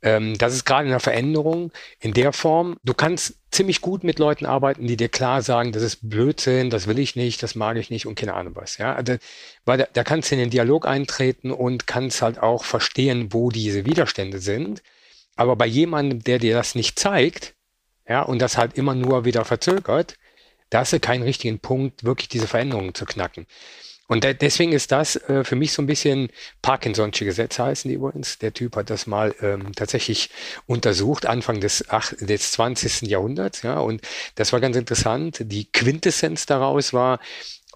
ähm, das ist gerade in der Veränderung in der Form. Du kannst ziemlich gut mit Leuten arbeiten, die dir klar sagen, das ist Blödsinn, das will ich nicht, das mag ich nicht und keine Ahnung was. Ja, also, weil da, da kannst du in den Dialog eintreten und kannst halt auch verstehen, wo diese Widerstände sind. Aber bei jemandem, der dir das nicht zeigt, ja, und das halt immer nur wieder verzögert, da hast du keinen richtigen Punkt, wirklich diese Veränderungen zu knacken. Und de deswegen ist das äh, für mich so ein bisschen Parkinson'sche Gesetz heißen die übrigens. Der Typ hat das mal ähm, tatsächlich untersucht, Anfang des, ach, des 20. Jahrhunderts. Ja, und das war ganz interessant. Die Quintessenz daraus war,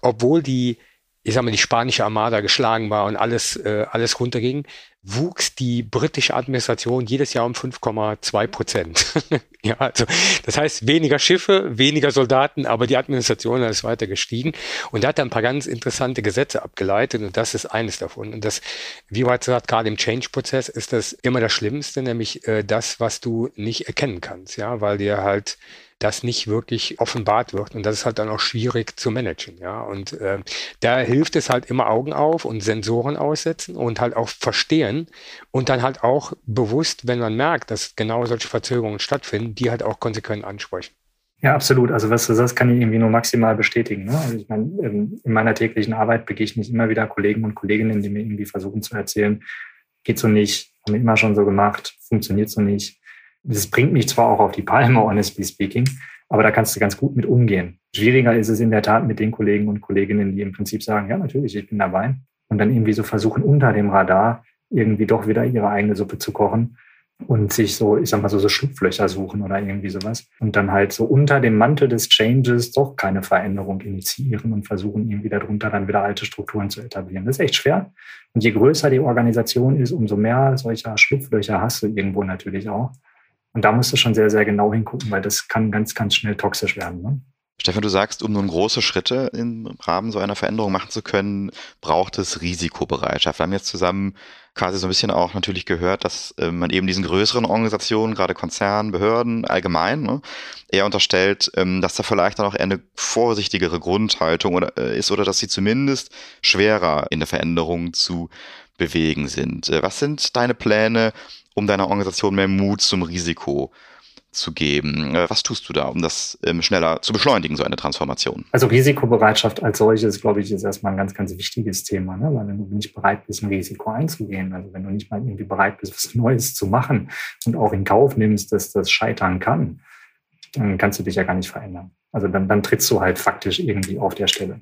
obwohl die ich sag mal, die spanische Armada geschlagen war und alles, äh, alles runterging, wuchs die britische Administration jedes Jahr um 5,2 Prozent. ja, also das heißt weniger Schiffe, weniger Soldaten, aber die Administration ist weiter gestiegen und hat er ein paar ganz interessante Gesetze abgeleitet und das ist eines davon. Und das, wie bereits gesagt, gerade im Change-Prozess ist das immer das Schlimmste, nämlich äh, das, was du nicht erkennen kannst, ja, weil dir halt das nicht wirklich offenbart wird. Und das ist halt dann auch schwierig zu managen. Ja, und äh, da hilft es halt immer Augen auf und Sensoren aussetzen und halt auch verstehen und dann halt auch bewusst, wenn man merkt, dass genau solche Verzögerungen stattfinden, die halt auch konsequent ansprechen. Ja, absolut. Also was du sagst, kann ich irgendwie nur maximal bestätigen. Ne? Also ich meine, ähm, in meiner täglichen Arbeit begegne ich immer wieder Kollegen und Kolleginnen, die mir irgendwie versuchen zu erzählen, geht so nicht, haben wir immer schon so gemacht, funktioniert so nicht. Das bringt mich zwar auch auf die Palme, honestly speaking, aber da kannst du ganz gut mit umgehen. Schwieriger ist es in der Tat mit den Kollegen und Kolleginnen, die im Prinzip sagen, ja, natürlich, ich bin dabei. Und dann irgendwie so versuchen, unter dem Radar irgendwie doch wieder ihre eigene Suppe zu kochen und sich so, ich sag mal so, so Schlupflöcher suchen oder irgendwie sowas. Und dann halt so unter dem Mantel des Changes doch keine Veränderung initiieren und versuchen irgendwie darunter dann wieder alte Strukturen zu etablieren. Das ist echt schwer. Und je größer die Organisation ist, umso mehr solcher Schlupflöcher hast du irgendwo natürlich auch. Und da musst du schon sehr, sehr genau hingucken, weil das kann ganz, ganz schnell toxisch werden. Ne? Stefan, du sagst, um nun große Schritte im Rahmen so einer Veränderung machen zu können, braucht es Risikobereitschaft. Wir haben jetzt zusammen quasi so ein bisschen auch natürlich gehört, dass äh, man eben diesen größeren Organisationen, gerade Konzernen, Behörden allgemein, ne, eher unterstellt, ähm, dass da vielleicht dann auch eher eine vorsichtigere Grundhaltung äh, ist oder dass sie zumindest schwerer in der Veränderung zu bewegen sind. Äh, was sind deine Pläne, um deiner Organisation mehr Mut zum Risiko zu geben. Äh, was tust du da, um das ähm, schneller zu beschleunigen, so eine Transformation? Also Risikobereitschaft als solches, glaube ich, ist erstmal ein ganz, ganz wichtiges Thema, ne? weil wenn du nicht bereit bist, ein Risiko einzugehen, also wenn du nicht mal irgendwie bereit bist, was Neues zu machen und auch in Kauf nimmst, dass das scheitern kann, dann kannst du dich ja gar nicht verändern. Also dann, dann trittst du halt faktisch irgendwie auf der Stelle.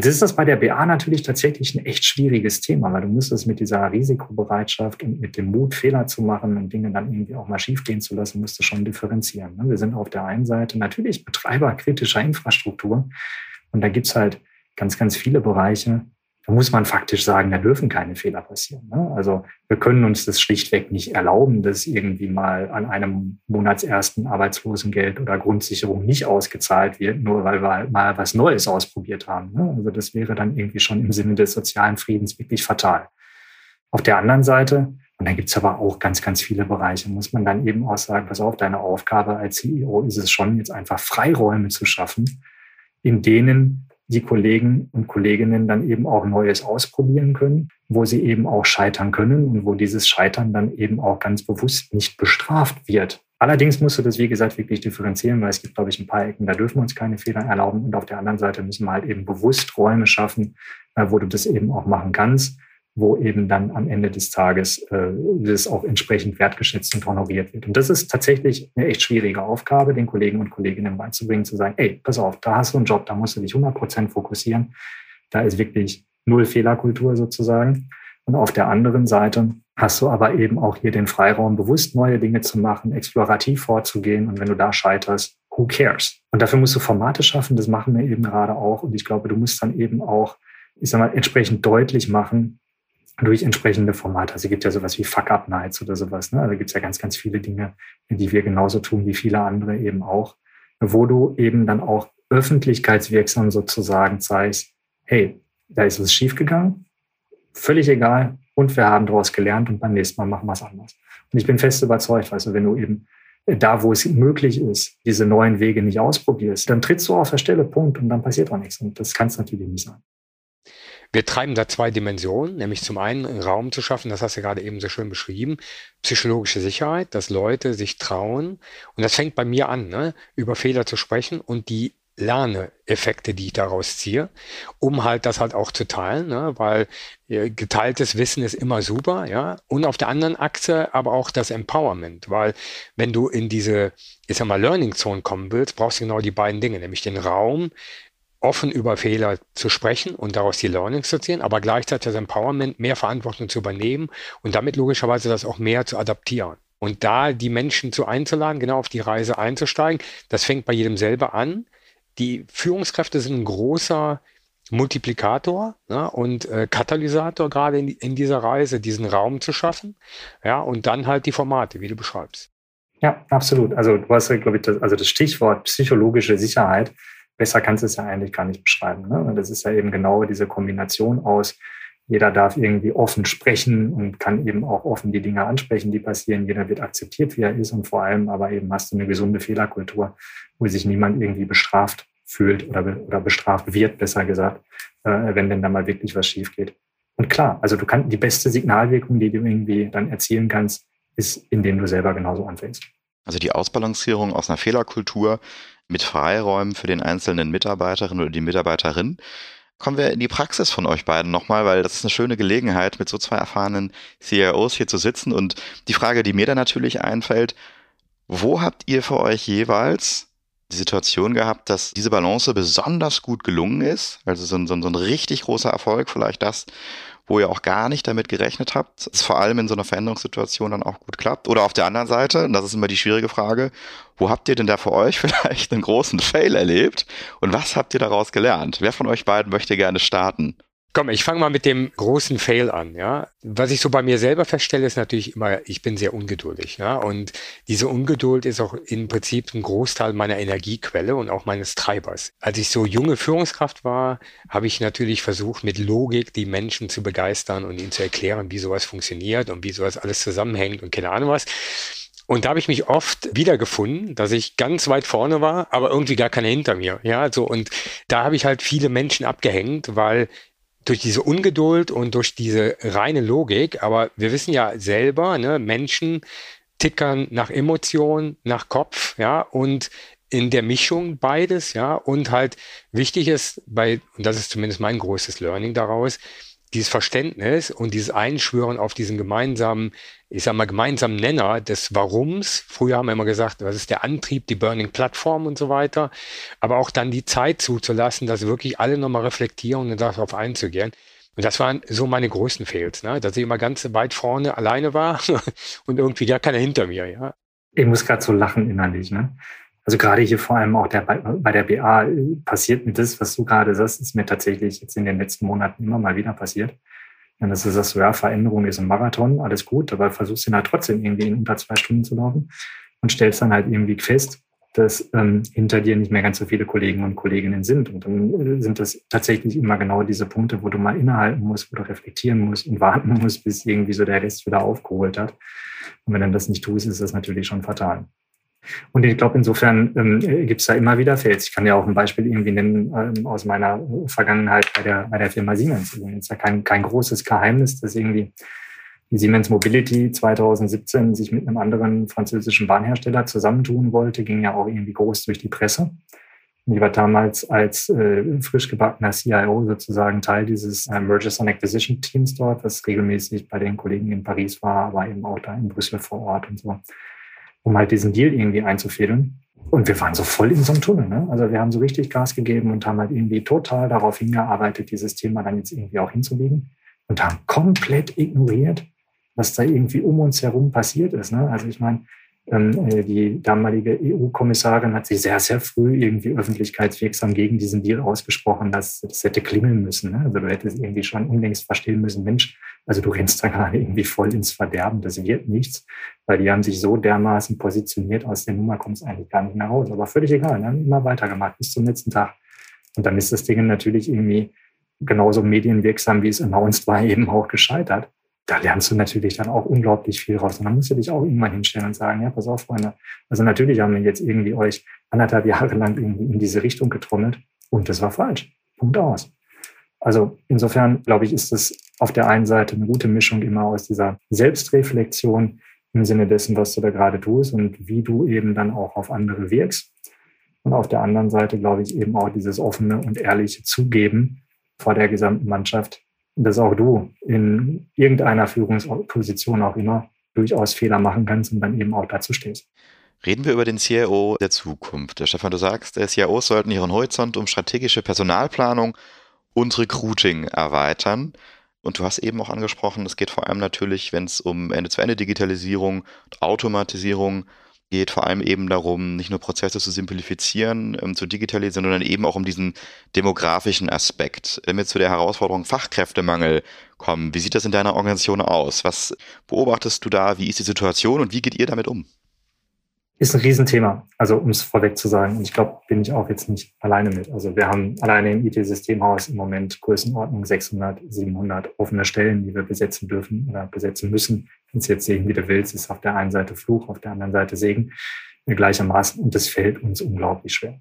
Jetzt ist das bei der BA natürlich tatsächlich ein echt schwieriges Thema, weil du müsstest mit dieser Risikobereitschaft und mit dem Mut, Fehler zu machen und Dinge dann irgendwie auch mal schiefgehen zu lassen, musst du schon differenzieren. Ne? Wir sind auf der einen Seite natürlich Betreiber kritischer Infrastruktur und da gibt's halt ganz, ganz viele Bereiche, muss man faktisch sagen, da dürfen keine Fehler passieren. Ne? Also wir können uns das schlichtweg nicht erlauben, dass irgendwie mal an einem monatsersten Arbeitslosengeld oder Grundsicherung nicht ausgezahlt wird, nur weil wir halt mal was Neues ausprobiert haben. Ne? Also das wäre dann irgendwie schon im Sinne des sozialen Friedens wirklich fatal. Auf der anderen Seite, und dann gibt's aber auch ganz, ganz viele Bereiche, muss man dann eben auch sagen, pass auf, deine Aufgabe als CEO ist es schon, jetzt einfach Freiräume zu schaffen, in denen die Kollegen und Kolleginnen dann eben auch Neues ausprobieren können, wo sie eben auch scheitern können und wo dieses Scheitern dann eben auch ganz bewusst nicht bestraft wird. Allerdings musst du das, wie gesagt, wirklich differenzieren, weil es gibt, glaube ich, ein paar Ecken, da dürfen wir uns keine Fehler erlauben. Und auf der anderen Seite müssen wir halt eben bewusst Räume schaffen, äh, wo du das eben auch machen kannst wo eben dann am Ende des Tages äh, das auch entsprechend wertgeschätzt und honoriert wird. Und das ist tatsächlich eine echt schwierige Aufgabe, den Kollegen und Kolleginnen beizubringen, zu sagen, ey, pass auf, da hast du einen Job, da musst du dich 100 Prozent fokussieren. Da ist wirklich null Fehlerkultur sozusagen. Und auf der anderen Seite hast du aber eben auch hier den Freiraum, bewusst neue Dinge zu machen, explorativ vorzugehen. Und wenn du da scheiterst, who cares? Und dafür musst du Formate schaffen. Das machen wir eben gerade auch. Und ich glaube, du musst dann eben auch, ich sag mal, entsprechend deutlich machen, durch entsprechende Formate. Also es gibt ja sowas wie Fuck-Up-Nights oder sowas. Ne? Also gibt es ja ganz, ganz viele Dinge, die wir genauso tun wie viele andere eben auch, wo du eben dann auch öffentlichkeitswirksam sozusagen zeigst, hey, da ist was schiefgegangen, völlig egal, und wir haben daraus gelernt und beim nächsten Mal machen wir es anders. Und ich bin fest überzeugt, du, wenn du eben da, wo es möglich ist, diese neuen Wege nicht ausprobierst, dann trittst du auf der Stelle, Punkt, und dann passiert auch nichts. Und das kann es natürlich nicht sein. Wir treiben da zwei Dimensionen, nämlich zum einen einen Raum zu schaffen, das hast du gerade eben so schön beschrieben, psychologische Sicherheit, dass Leute sich trauen. Und das fängt bei mir an, ne, über Fehler zu sprechen und die Lerneffekte, die ich daraus ziehe, um halt das halt auch zu teilen, ne? weil äh, geteiltes Wissen ist immer super, ja. Und auf der anderen Achse aber auch das Empowerment, weil wenn du in diese, ich sag mal, Learning Zone kommen willst, brauchst du genau die beiden Dinge, nämlich den Raum, offen über Fehler zu sprechen und daraus die Learnings zu ziehen, aber gleichzeitig das Empowerment, mehr Verantwortung zu übernehmen und damit logischerweise das auch mehr zu adaptieren. Und da die Menschen zu einzuladen, genau auf die Reise einzusteigen, das fängt bei jedem selber an. Die Führungskräfte sind ein großer Multiplikator ja, ne, und äh, Katalysator gerade in, in, dieser Reise, diesen Raum zu schaffen. Ja, und dann halt die Formate, wie du beschreibst. Ja, absolut. Also du hast glaube ich, das, also das Stichwort psychologische Sicherheit besser kannst du es ja eigentlich gar nicht beschreiben. Ne? Und das ist ja eben genau diese Kombination aus, jeder darf irgendwie offen sprechen und kann eben auch offen die Dinge ansprechen, die passieren. Jeder wird akzeptiert, wie er ist. Und vor allem aber eben hast du eine gesunde Fehlerkultur, wo sich niemand irgendwie bestraft fühlt oder, oder bestraft wird, besser gesagt, äh, wenn denn da mal wirklich was schief geht. Und klar, also du kannst die beste Signalwirkung, die du irgendwie dann erzielen kannst, ist, indem du selber genauso anfängst. Also die Ausbalancierung aus einer Fehlerkultur mit Freiräumen für den einzelnen Mitarbeiterinnen oder die Mitarbeiterin. Kommen wir in die Praxis von euch beiden nochmal, weil das ist eine schöne Gelegenheit, mit so zwei erfahrenen CIOs hier zu sitzen. Und die Frage, die mir da natürlich einfällt, wo habt ihr für euch jeweils die Situation gehabt, dass diese Balance besonders gut gelungen ist? Also so ein, so ein, so ein richtig großer Erfolg, vielleicht das, wo ihr auch gar nicht damit gerechnet habt, es vor allem in so einer Veränderungssituation dann auch gut klappt? Oder auf der anderen Seite, und das ist immer die schwierige Frage, wo habt ihr denn da für euch vielleicht einen großen Fail erlebt und was habt ihr daraus gelernt? Wer von euch beiden möchte gerne starten? Komm, ich fange mal mit dem großen Fail an, ja. Was ich so bei mir selber feststelle, ist natürlich immer, ich bin sehr ungeduldig, ja. Und diese Ungeduld ist auch im Prinzip ein Großteil meiner Energiequelle und auch meines Treibers. Als ich so junge Führungskraft war, habe ich natürlich versucht, mit Logik die Menschen zu begeistern und ihnen zu erklären, wie sowas funktioniert und wie sowas alles zusammenhängt und keine Ahnung was. Und da habe ich mich oft wiedergefunden, dass ich ganz weit vorne war, aber irgendwie gar keiner hinter mir. Ja, so und da habe ich halt viele Menschen abgehängt, weil durch diese Ungeduld und durch diese reine Logik, aber wir wissen ja selber, ne, Menschen tickern nach Emotion, nach Kopf, ja, und in der Mischung beides, ja, und halt wichtig ist bei, und das ist zumindest mein größtes Learning daraus, dieses Verständnis und dieses Einschwören auf diesen gemeinsamen, ich sag mal, gemeinsamen Nenner des Warums. Früher haben wir immer gesagt, was ist der Antrieb, die Burning Plattform und so weiter. Aber auch dann die Zeit zuzulassen, dass wirklich alle nochmal reflektieren und darauf einzugehen. Und das waren so meine größten Fails, ne? dass ich immer ganz weit vorne alleine war und irgendwie gar keiner hinter mir, ja. Ich muss gerade so lachen innerlich, ne? Also gerade hier vor allem auch der, bei der BA passiert mir das, was du gerade sagst, ist mir tatsächlich jetzt in den letzten Monaten immer mal wieder passiert. Und das ist das so, ja, Veränderung ist ein Marathon, alles gut, aber versuchst du halt trotzdem irgendwie in unter zwei Stunden zu laufen und stellst dann halt irgendwie fest, dass ähm, hinter dir nicht mehr ganz so viele Kollegen und Kolleginnen sind. Und dann äh, sind das tatsächlich immer genau diese Punkte, wo du mal innehalten musst, wo du reflektieren musst und warten musst, bis irgendwie so der Rest wieder aufgeholt hat. Und wenn du das nicht tust, ist das natürlich schon fatal. Und ich glaube, insofern ähm, gibt es da immer wieder Fails. Ich kann ja auch ein Beispiel irgendwie nennen ähm, aus meiner Vergangenheit bei der, bei der Firma Siemens. Das ist ja kein, kein großes Geheimnis, dass irgendwie die Siemens Mobility 2017 sich mit einem anderen französischen Bahnhersteller zusammentun wollte, ging ja auch irgendwie groß durch die Presse. Und ich war damals als äh, frisch gebackener CIO sozusagen Teil dieses äh, Mergers and Acquisition Teams dort, was regelmäßig bei den Kollegen in Paris war, aber eben auch da in Brüssel vor Ort und so, um halt diesen Deal irgendwie einzufädeln. Und wir waren so voll in so einem Tunnel. Ne? Also wir haben so richtig Gas gegeben und haben halt irgendwie total darauf hingearbeitet, dieses Thema dann jetzt irgendwie auch hinzulegen und haben komplett ignoriert, was da irgendwie um uns herum passiert ist. Ne? Also ich meine, die damalige EU-Kommissarin hat sich sehr, sehr früh irgendwie öffentlichkeitswirksam gegen diesen Deal ausgesprochen, dass das hätte klingeln müssen. Ne? Also du hättest irgendwie schon unlängst verstehen müssen, Mensch, also du rennst da gerade irgendwie voll ins Verderben, das wird nichts, weil die haben sich so dermaßen positioniert, aus der Nummer kommt es eigentlich gar nicht mehr raus. Aber völlig egal, ne? immer weitergemacht bis zum letzten Tag. Und dann ist das Ding natürlich irgendwie genauso medienwirksam, wie es announced war, eben auch gescheitert da lernst du natürlich dann auch unglaublich viel raus. Und dann musst du dich auch irgendwann hinstellen und sagen, ja, pass auf, Freunde. Also natürlich haben wir jetzt irgendwie euch anderthalb Jahre lang irgendwie in diese Richtung getrommelt und das war falsch. Punkt aus. Also insofern, glaube ich, ist es auf der einen Seite eine gute Mischung immer aus dieser Selbstreflexion im Sinne dessen, was du da gerade tust und wie du eben dann auch auf andere wirkst. Und auf der anderen Seite, glaube ich, eben auch dieses offene und ehrliche Zugeben vor der gesamten Mannschaft, dass auch du in irgendeiner Führungsposition auch immer durchaus Fehler machen kannst und dann eben auch dazu stehst. Reden wir über den CIO der Zukunft. Stefan, du sagst, der CIOs sollten ihren Horizont um strategische Personalplanung und Recruiting erweitern. Und du hast eben auch angesprochen, es geht vor allem natürlich, wenn es um Ende-zu-Ende-Digitalisierung, Automatisierung geht vor allem eben darum, nicht nur Prozesse zu simplifizieren, ähm, zu digitalisieren, sondern eben auch um diesen demografischen Aspekt. Wenn wir zu der Herausforderung Fachkräftemangel kommen, wie sieht das in deiner Organisation aus? Was beobachtest du da? Wie ist die Situation und wie geht ihr damit um? Ist ein Riesenthema, also um es vorweg zu sagen. Und ich glaube, bin ich auch jetzt nicht alleine mit. Also wir haben alleine im IT-Systemhaus im Moment Größenordnung 600, 700 offene Stellen, die wir besetzen dürfen oder besetzen müssen. Wenn es jetzt sehen, wie du willst, ist auf der einen Seite Fluch, auf der anderen Seite Segen gleichermaßen. Und das fällt uns unglaublich schwer.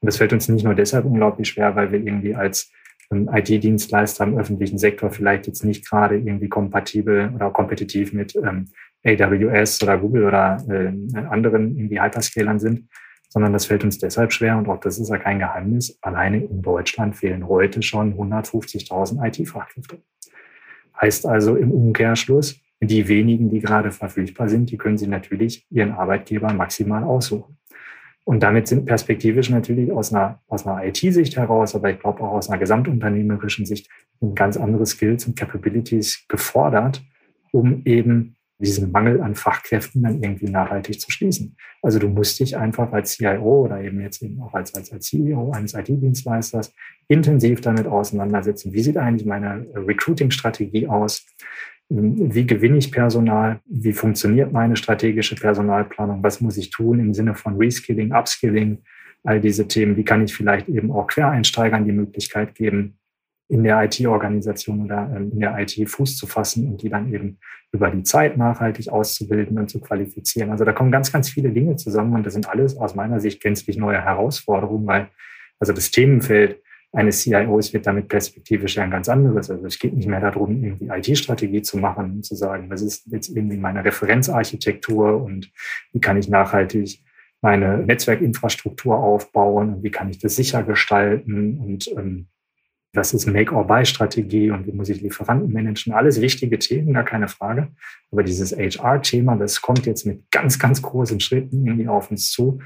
Und das fällt uns nicht nur deshalb unglaublich schwer, weil wir irgendwie als ähm, IT-Dienstleister im öffentlichen Sektor vielleicht jetzt nicht gerade irgendwie kompatibel oder kompetitiv mit ähm, AWS oder Google oder äh, anderen irgendwie Hyperscalern sind, sondern das fällt uns deshalb schwer und auch das ist ja kein Geheimnis. Alleine in Deutschland fehlen heute schon 150.000 IT-Fachkräfte. Heißt also im Umkehrschluss, die wenigen, die gerade verfügbar sind, die können sie natürlich ihren Arbeitgeber maximal aussuchen. Und damit sind perspektivisch natürlich aus einer, aus einer IT-Sicht heraus, aber ich glaube auch aus einer gesamtunternehmerischen Sicht ganz andere Skills und Capabilities gefordert, um eben diesen Mangel an Fachkräften dann irgendwie nachhaltig zu schließen. Also du musst dich einfach als CIO oder eben jetzt eben auch als, als, als CEO eines IT-Dienstleisters intensiv damit auseinandersetzen. Wie sieht eigentlich meine Recruiting-Strategie aus? Wie gewinne ich Personal? Wie funktioniert meine strategische Personalplanung? Was muss ich tun im Sinne von Reskilling, Upskilling? All diese Themen. Wie kann ich vielleicht eben auch Quereinsteigern die Möglichkeit geben, in der IT-Organisation oder ähm, in der IT Fuß zu fassen und die dann eben über die Zeit nachhaltig auszubilden und zu qualifizieren. Also da kommen ganz, ganz viele Dinge zusammen und das sind alles aus meiner Sicht gänzlich neue Herausforderungen, weil also das Themenfeld eines CIOs wird damit perspektivisch ein ganz anderes. Also es geht nicht mehr darum, irgendwie IT-Strategie zu machen und zu sagen, was ist jetzt irgendwie meine Referenzarchitektur und wie kann ich nachhaltig meine Netzwerkinfrastruktur aufbauen und wie kann ich das sicher gestalten und ähm, was ist Make-or-Buy-Strategie und wie muss ich Lieferanten managen? Alles wichtige Themen, gar keine Frage. Aber dieses HR-Thema, das kommt jetzt mit ganz, ganz großen Schritten irgendwie auf uns zu.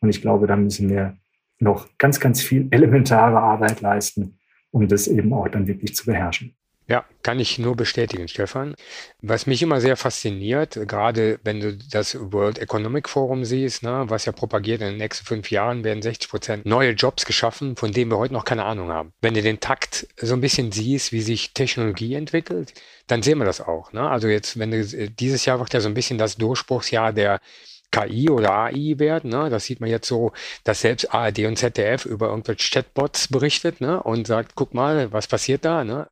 Und ich glaube, da müssen wir noch ganz, ganz viel elementare Arbeit leisten, um das eben auch dann wirklich zu beherrschen. Ja, kann ich nur bestätigen, Stefan. Was mich immer sehr fasziniert, gerade wenn du das World Economic Forum siehst, ne, was ja propagiert, in den nächsten fünf Jahren werden 60 Prozent neue Jobs geschaffen, von denen wir heute noch keine Ahnung haben. Wenn du den Takt so ein bisschen siehst, wie sich Technologie entwickelt, dann sehen wir das auch. Ne? Also jetzt, wenn du dieses Jahr wird ja so ein bisschen das Durchbruchsjahr der KI oder AI werden. Ne? Das sieht man jetzt so, dass selbst ARD und ZDF über irgendwelche Chatbots berichtet ne? und sagt, guck mal, was passiert da. Ne?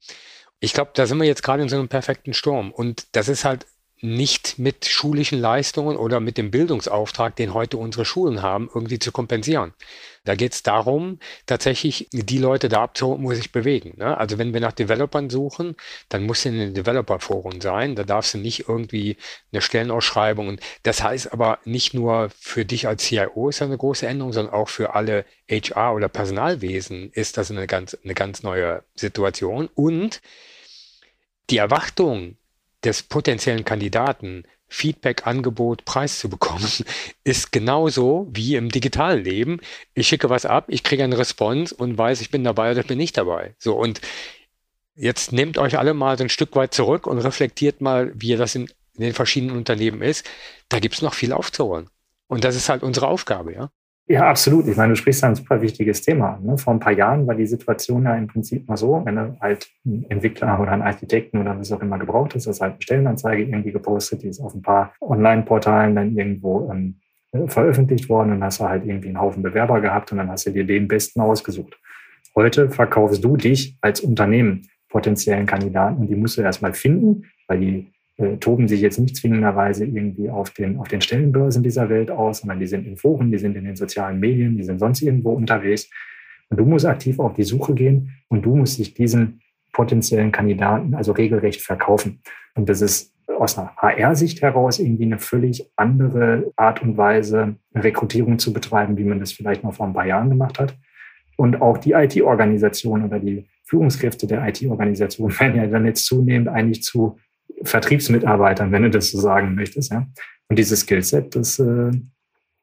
Ich glaube, da sind wir jetzt gerade in so einem perfekten Sturm. Und das ist halt nicht mit schulischen Leistungen oder mit dem Bildungsauftrag, den heute unsere Schulen haben, irgendwie zu kompensieren. Da geht es darum, tatsächlich die Leute da abzuholen, wo sich bewegen. Ne? Also wenn wir nach Developern suchen, dann muss in den Developer-Foren sein. Da darfst du nicht irgendwie eine Stellenausschreibung. Das heißt aber nicht nur für dich als CIO ist das eine große Änderung, sondern auch für alle HR oder Personalwesen ist das eine ganz, eine ganz neue Situation. Und die Erwartung des potenziellen Kandidaten Feedback-Angebot, Preis zu bekommen, ist genauso wie im digitalen Leben. Ich schicke was ab, ich kriege eine Response und weiß, ich bin dabei oder ich bin nicht dabei. So und jetzt nehmt euch alle mal so ein Stück weit zurück und reflektiert mal, wie das in, in den verschiedenen Unternehmen ist. Da gibt es noch viel aufzuholen. Und das ist halt unsere Aufgabe, ja. Ja, absolut. Ich meine, du sprichst da ein super wichtiges Thema. Ne? Vor ein paar Jahren war die Situation ja im Prinzip mal so, wenn du halt einen Entwickler oder einen Architekten oder was auch immer gebraucht hast, hast halt eine Stellenanzeige irgendwie gepostet, die ist auf ein paar Online-Portalen dann irgendwo ähm, veröffentlicht worden und hast du halt irgendwie einen Haufen Bewerber gehabt und dann hast du dir den besten ausgesucht. Heute verkaufst du dich als Unternehmen potenziellen Kandidaten und die musst du erstmal finden, weil die äh, toben sich jetzt nicht zwingenderweise irgendwie auf den, auf den Stellenbörsen dieser Welt aus, sondern die sind in Foren, die sind in den sozialen Medien, die sind sonst irgendwo unterwegs. Und du musst aktiv auf die Suche gehen und du musst dich diesen potenziellen Kandidaten also regelrecht verkaufen. Und das ist aus einer HR-Sicht heraus irgendwie eine völlig andere Art und Weise, Rekrutierung zu betreiben, wie man das vielleicht noch vor ein paar Jahren gemacht hat. Und auch die IT-Organisation oder die Führungskräfte der IT-Organisation werden ja dann jetzt zunehmend eigentlich zu Vertriebsmitarbeitern, wenn du das so sagen möchtest. Ja? Und dieses Skillset, das äh,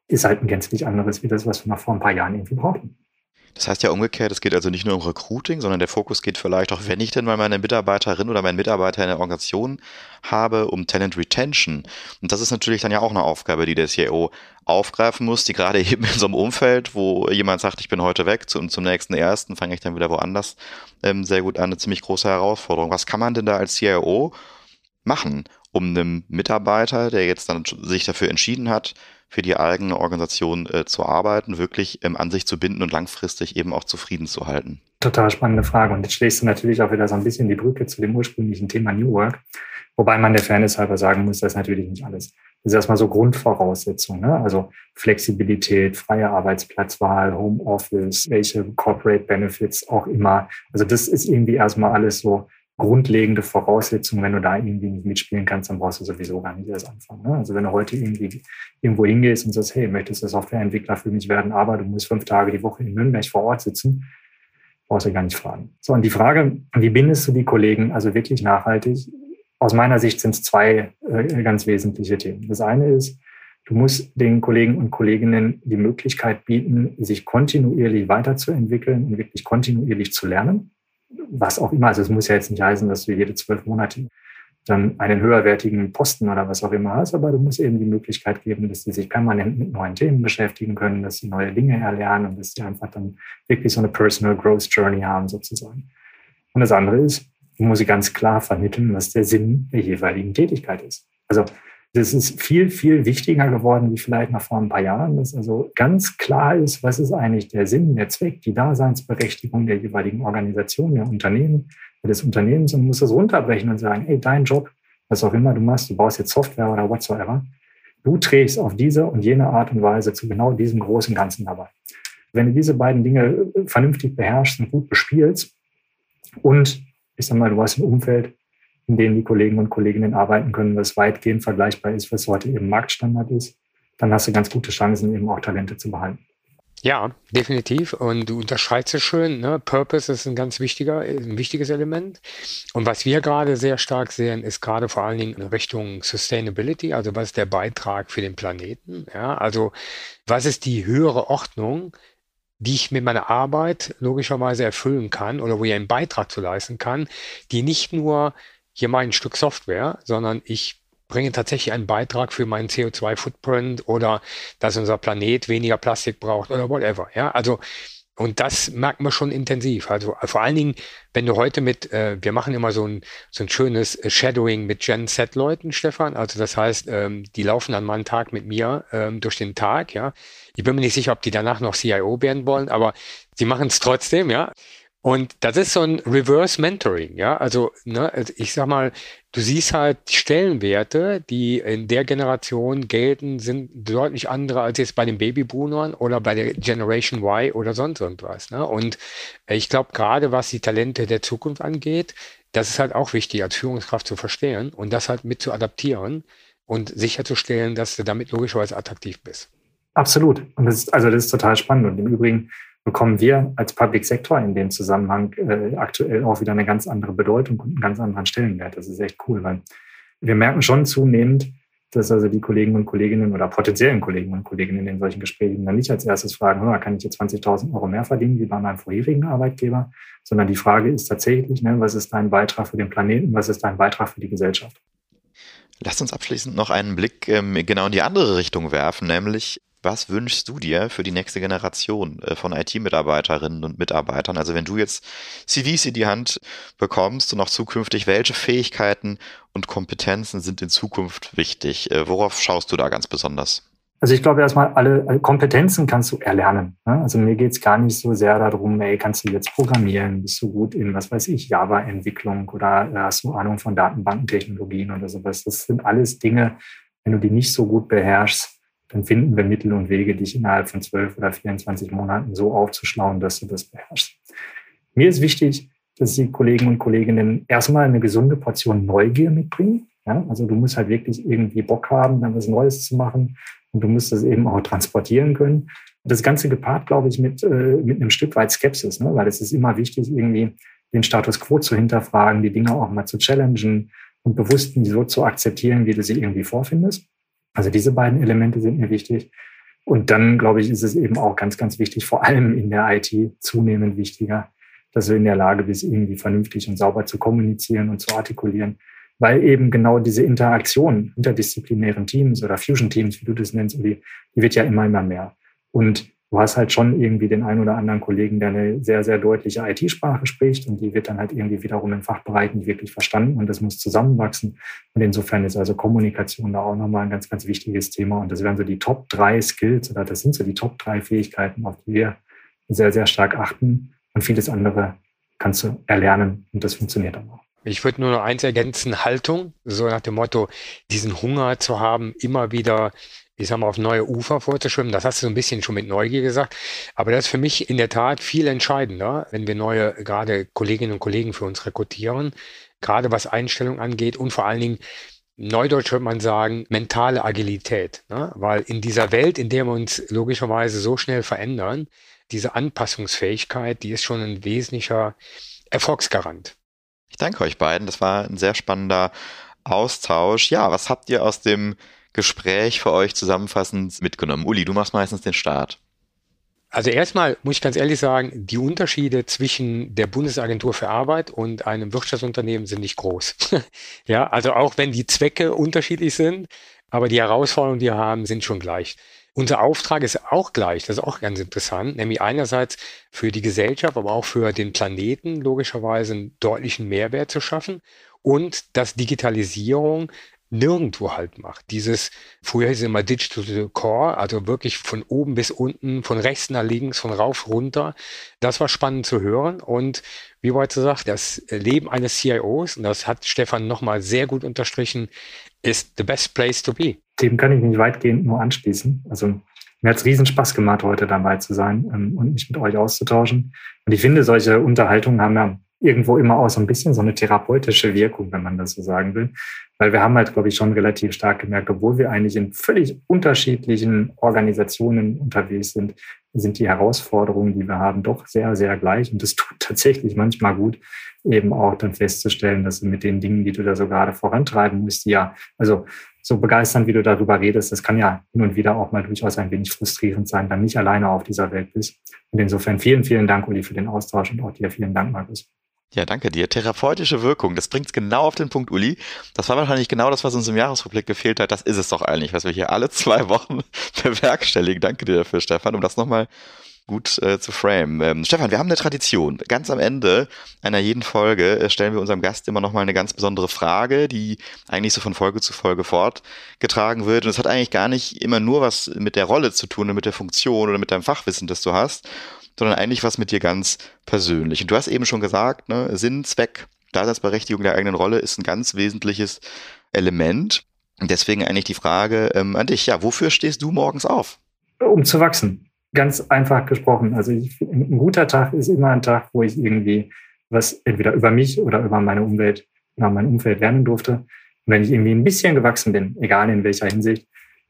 ist halt ein gänzlich anderes, wie das, was wir noch vor ein paar Jahren irgendwie brauchten. Das heißt ja umgekehrt, es geht also nicht nur um Recruiting, sondern der Fokus geht vielleicht auch, wenn ich denn mal meine Mitarbeiterin oder meinen Mitarbeiter in der Organisation habe, um Talent Retention. Und das ist natürlich dann ja auch eine Aufgabe, die der CIO aufgreifen muss, die gerade eben in so einem Umfeld, wo jemand sagt, ich bin heute weg und zum nächsten ersten fange ich dann wieder woanders, ähm, sehr gut an, eine ziemlich große Herausforderung. Was kann man denn da als CIO machen, um einem Mitarbeiter, der jetzt dann sich dafür entschieden hat, für die eigene Organisation äh, zu arbeiten, wirklich ähm, an sich zu binden und langfristig eben auch zufrieden zu halten? Total spannende Frage. Und jetzt schlägst du natürlich auch wieder so ein bisschen die Brücke zu dem ursprünglichen Thema New Work. Wobei man der Fairness halber sagen muss, das ist natürlich nicht alles. Das ist erstmal so Grundvoraussetzungen. Ne? Also Flexibilität, freie Arbeitsplatzwahl, Homeoffice, welche Corporate Benefits auch immer. Also das ist irgendwie erstmal alles so grundlegende Voraussetzungen. Wenn du da irgendwie nicht mitspielen kannst, dann brauchst du sowieso gar nicht erst anfangen. Ne? Also wenn du heute irgendwie irgendwo hingehst und sagst, hey, möchtest du Softwareentwickler für mich werden, aber du musst fünf Tage die Woche in Nürnberg vor Ort sitzen, brauchst du gar nicht fragen. So, und die Frage, wie bindest du die Kollegen also wirklich nachhaltig? Aus meiner Sicht sind es zwei äh, ganz wesentliche Themen. Das eine ist, du musst den Kollegen und Kolleginnen die Möglichkeit bieten, sich kontinuierlich weiterzuentwickeln und wirklich kontinuierlich zu lernen was auch immer. Also es muss ja jetzt nicht heißen, dass du jede zwölf Monate dann einen höherwertigen Posten oder was auch immer hast, aber du musst eben die Möglichkeit geben, dass sie sich permanent mit neuen Themen beschäftigen können, dass sie neue Dinge erlernen und dass sie einfach dann wirklich so eine Personal Growth Journey haben sozusagen. Und das andere ist, du musst sie ganz klar vermitteln, was der Sinn der jeweiligen Tätigkeit ist. Also das ist viel, viel wichtiger geworden wie vielleicht noch vor ein paar Jahren, dass also ganz klar ist, was ist eigentlich der Sinn, der Zweck, die Daseinsberechtigung der jeweiligen Organisation, der Unternehmen, des Unternehmens und muss das runterbrechen und sagen, ey, dein Job, was auch immer du machst, du baust jetzt Software oder whatsoever, du trägst auf diese und jene Art und Weise zu genau diesem großen Ganzen dabei. Wenn du diese beiden Dinge vernünftig beherrschst und gut bespielst und ich sag mal, du hast ein Umfeld, in denen die Kollegen und Kolleginnen arbeiten können, was weitgehend vergleichbar ist, was heute eben Marktstandard ist, dann hast du ganz gute Chancen, eben auch Talente zu behalten. Ja, definitiv. Und du unterscheidest es schön. Ne? Purpose ist ein ganz wichtiger, ein wichtiges Element. Und was wir gerade sehr stark sehen, ist gerade vor allen Dingen in Richtung Sustainability. Also was ist der Beitrag für den Planeten? Ja, also was ist die höhere Ordnung, die ich mit meiner Arbeit logischerweise erfüllen kann oder wo ich einen Beitrag zu leisten kann, die nicht nur hier mal ein Stück Software, sondern ich bringe tatsächlich einen Beitrag für meinen CO2-Footprint oder dass unser Planet weniger Plastik braucht oder whatever. Ja, also und das merkt man schon intensiv. Also vor allen Dingen, wenn du heute mit, äh, wir machen immer so ein, so ein schönes Shadowing mit Gen Z-Leuten, Stefan. Also das heißt, ähm, die laufen dann mal einen Tag mit mir ähm, durch den Tag, ja. Ich bin mir nicht sicher, ob die danach noch CIO werden wollen, aber sie machen es trotzdem, ja. Und das ist so ein Reverse Mentoring, ja. Also, ne, also ich sag mal, du siehst halt Stellenwerte, die in der Generation gelten, sind deutlich andere als jetzt bei den Babyboomern oder bei der Generation Y oder sonst irgendwas. Ne? Und ich glaube, gerade was die Talente der Zukunft angeht, das ist halt auch wichtig, als Führungskraft zu verstehen und das halt mit zu adaptieren und sicherzustellen, dass du damit logischerweise attraktiv bist. Absolut. Und das ist, also das ist total spannend. Und im Übrigen, bekommen wir als Public Sector in dem Zusammenhang äh, aktuell auch wieder eine ganz andere Bedeutung und einen ganz anderen Stellenwert. Das ist echt cool, weil wir merken schon zunehmend, dass also die Kollegen und Kolleginnen oder potenziellen Kollegen und Kolleginnen in solchen Gesprächen dann nicht als erstes fragen, hör, kann ich jetzt 20.000 Euro mehr verdienen wie bei meinem vorherigen Arbeitgeber, sondern die Frage ist tatsächlich, ne, was ist dein Beitrag für den Planeten, was ist dein Beitrag für die Gesellschaft? Lasst uns abschließend noch einen Blick ähm, genau in die andere Richtung werfen, nämlich was wünschst du dir für die nächste Generation äh, von IT-Mitarbeiterinnen und Mitarbeitern? Also wenn du jetzt CVs in die Hand bekommst und auch zukünftig, welche Fähigkeiten und Kompetenzen sind in Zukunft wichtig? Äh, worauf schaust du da ganz besonders? Also ich glaube erstmal, alle Kompetenzen kannst du erlernen. Ne? Also mir geht es gar nicht so sehr darum, ey, kannst du jetzt programmieren, bist du gut in, was weiß ich, Java-Entwicklung oder hast du Ahnung von Datenbankentechnologien oder sowas. Das sind alles Dinge, wenn du die nicht so gut beherrschst, dann finden wir Mittel und Wege, dich innerhalb von 12 oder 24 Monaten so aufzuschlauen, dass du das beherrschst. Mir ist wichtig, dass die Kollegen und Kolleginnen erstmal eine gesunde Portion Neugier mitbringen. Ja, also du musst halt wirklich irgendwie Bock haben, dann was Neues zu machen und du musst das eben auch transportieren können. Das Ganze gepaart, glaube ich, mit, äh, mit einem Stück weit Skepsis, ne? weil es ist immer wichtig, irgendwie den Status quo zu hinterfragen, die Dinge auch mal zu challengen und bewusst so zu akzeptieren, wie du sie irgendwie vorfindest. Also diese beiden Elemente sind mir wichtig. Und dann, glaube ich, ist es eben auch ganz, ganz wichtig, vor allem in der IT zunehmend wichtiger, dass wir in der Lage sind, irgendwie vernünftig und sauber zu kommunizieren und zu artikulieren, weil eben genau diese Interaktion interdisziplinären Teams oder Fusion-Teams, wie du das nennst, die, die wird ja immer, immer mehr. Und du hast halt schon irgendwie den einen oder anderen Kollegen, der eine sehr, sehr deutliche IT-Sprache spricht und die wird dann halt irgendwie wiederum im Fachbereich nicht wirklich verstanden und das muss zusammenwachsen. Und insofern ist also Kommunikation da auch nochmal ein ganz, ganz wichtiges Thema und das wären so die Top drei Skills oder das sind so die Top drei Fähigkeiten, auf die wir sehr, sehr stark achten und vieles andere kannst du erlernen und das funktioniert dann auch. Ich würde nur noch eins ergänzen, Haltung, so nach dem Motto, diesen Hunger zu haben, immer wieder ich sag mal, auf neue Ufer vorzuschwimmen. Das hast du so ein bisschen schon mit Neugier gesagt. Aber das ist für mich in der Tat viel entscheidender, wenn wir neue, gerade Kolleginnen und Kollegen für uns rekrutieren, gerade was Einstellung angeht und vor allen Dingen, Neudeutsch würde man sagen, mentale Agilität. Ne? Weil in dieser Welt, in der wir uns logischerweise so schnell verändern, diese Anpassungsfähigkeit, die ist schon ein wesentlicher Erfolgsgarant. Ich danke euch beiden. Das war ein sehr spannender Austausch. Ja, was habt ihr aus dem Gespräch für euch zusammenfassend mitgenommen? Uli, du machst meistens den Start. Also erstmal muss ich ganz ehrlich sagen, die Unterschiede zwischen der Bundesagentur für Arbeit und einem Wirtschaftsunternehmen sind nicht groß. ja, also auch wenn die Zwecke unterschiedlich sind, aber die Herausforderungen, die wir haben, sind schon gleich. Unser Auftrag ist auch gleich, das ist auch ganz interessant, nämlich einerseits für die Gesellschaft, aber auch für den Planeten logischerweise einen deutlichen Mehrwert zu schaffen und dass Digitalisierung nirgendwo halt macht. Dieses, früher hieß es immer Digital Core, also wirklich von oben bis unten, von rechts nach links, von rauf runter. Das war spannend zu hören. Und wie bereits gesagt, das Leben eines CIOs, und das hat Stefan nochmal sehr gut unterstrichen, ist the best place to be. Dem kann ich mich weitgehend nur anschließen. Also mir hat es riesen Spaß gemacht, heute dabei zu sein ähm, und mich mit euch auszutauschen. Und ich finde, solche Unterhaltungen haben ja irgendwo immer auch so ein bisschen so eine therapeutische Wirkung, wenn man das so sagen will. Weil wir haben halt, glaube ich, schon relativ stark gemerkt, obwohl wir eigentlich in völlig unterschiedlichen Organisationen unterwegs sind, sind die Herausforderungen, die wir haben, doch sehr, sehr gleich. Und es tut tatsächlich manchmal gut, eben auch dann festzustellen, dass mit den Dingen, die du da so gerade vorantreiben musst, ja, also so begeisternd, wie du darüber redest, das kann ja hin und wieder auch mal durchaus ein wenig frustrierend sein, dann nicht alleine auf dieser Welt bist. Und insofern vielen, vielen Dank, Uli, für den Austausch und auch dir vielen Dank, Markus. Ja, danke dir. Therapeutische Wirkung, das bringt es genau auf den Punkt, Uli. Das war wahrscheinlich genau das, was uns im Jahresreplik gefehlt hat. Das ist es doch eigentlich, was wir hier alle zwei Wochen bewerkstelligen. Danke dir dafür, Stefan, um das nochmal gut äh, zu frame. Ähm, Stefan, wir haben eine Tradition. Ganz am Ende einer jeden Folge äh, stellen wir unserem Gast immer nochmal eine ganz besondere Frage, die eigentlich so von Folge zu Folge fortgetragen wird. Und es hat eigentlich gar nicht immer nur was mit der Rolle zu tun und mit der Funktion oder mit deinem Fachwissen, das du hast, sondern eigentlich was mit dir ganz persönlich. Und du hast eben schon gesagt, ne, Sinn, Zweck, Daseinsberechtigung der eigenen Rolle ist ein ganz wesentliches Element. Und deswegen eigentlich die Frage ähm, an dich, ja, wofür stehst du morgens auf? Um zu wachsen ganz einfach gesprochen. Also ich, ein guter Tag ist immer ein Tag, wo ich irgendwie was entweder über mich oder über meine Umwelt, über mein Umfeld lernen durfte. Und wenn ich irgendwie ein bisschen gewachsen bin, egal in welcher Hinsicht,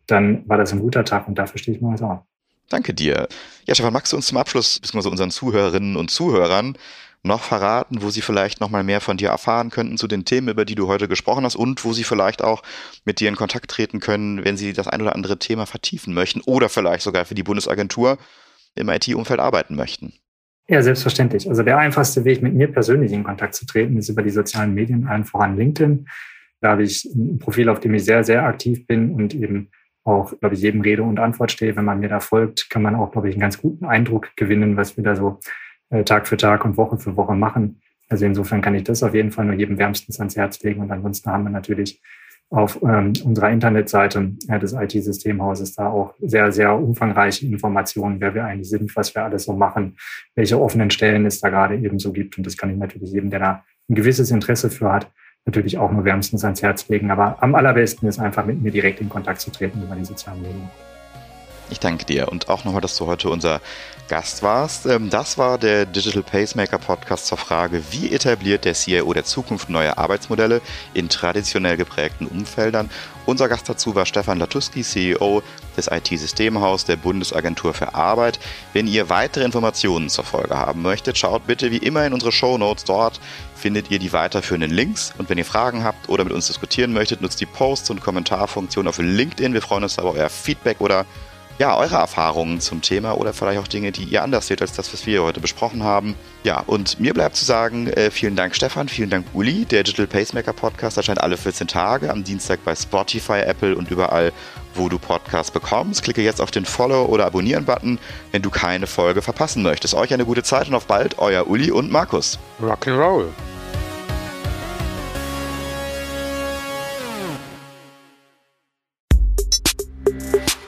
dann war das ein guter Tag und dafür stehe ich morgens auf. Danke dir. Ja, Stefan, magst du uns zum Abschluss, beziehungsweise unseren Zuhörerinnen und Zuhörern, noch verraten, wo sie vielleicht noch mal mehr von dir erfahren könnten zu den Themen, über die du heute gesprochen hast und wo sie vielleicht auch mit dir in Kontakt treten können, wenn sie das ein oder andere Thema vertiefen möchten oder vielleicht sogar für die Bundesagentur im IT-Umfeld arbeiten möchten? Ja, selbstverständlich. Also der einfachste Weg, mit mir persönlich in Kontakt zu treten, ist über die sozialen Medien, allen voran LinkedIn. Da habe ich ein Profil, auf dem ich sehr, sehr aktiv bin und eben auch, glaube ich, jedem Rede und Antwort stehe. Wenn man mir da folgt, kann man auch, glaube ich, einen ganz guten Eindruck gewinnen, was wir da so Tag für Tag und Woche für Woche machen. Also insofern kann ich das auf jeden Fall nur jedem wärmstens ans Herz legen. Und ansonsten haben wir natürlich auf ähm, unserer Internetseite äh, des IT-Systemhauses da auch sehr, sehr umfangreiche Informationen, wer wir eigentlich sind, was wir alles so machen, welche offenen Stellen es da gerade eben so gibt. Und das kann ich natürlich jedem, der da ein gewisses Interesse für hat, natürlich auch nur wärmstens ans Herz legen. Aber am allerbesten ist einfach mit mir direkt in Kontakt zu treten über die sozialen Medien. Ich danke dir und auch nochmal, dass du heute unser Gast warst. Ähm, das war der Digital Pacemaker Podcast zur Frage, wie etabliert der CIO der Zukunft neue Arbeitsmodelle in traditionell geprägten Umfeldern. Unser Gast dazu war Stefan Latuski, CEO des IT-Systemhaus der Bundesagentur für Arbeit. Wenn ihr weitere Informationen zur Folge haben möchtet, schaut bitte wie immer in unsere Show Notes. Dort findet ihr die weiterführenden Links. Und wenn ihr Fragen habt oder mit uns diskutieren möchtet, nutzt die Posts und Kommentarfunktion auf LinkedIn. Wir freuen uns aber euer Feedback oder ja, eure Erfahrungen zum Thema oder vielleicht auch Dinge, die ihr anders seht als das, was wir heute besprochen haben. Ja, und mir bleibt zu sagen, äh, vielen Dank Stefan, vielen Dank Uli. Der Digital Pacemaker Podcast erscheint alle 14 Tage am Dienstag bei Spotify, Apple und überall, wo du Podcasts bekommst. Klicke jetzt auf den Follow- oder Abonnieren-Button, wenn du keine Folge verpassen möchtest. Euch eine gute Zeit und auf bald, euer Uli und Markus. Rock'n'Roll.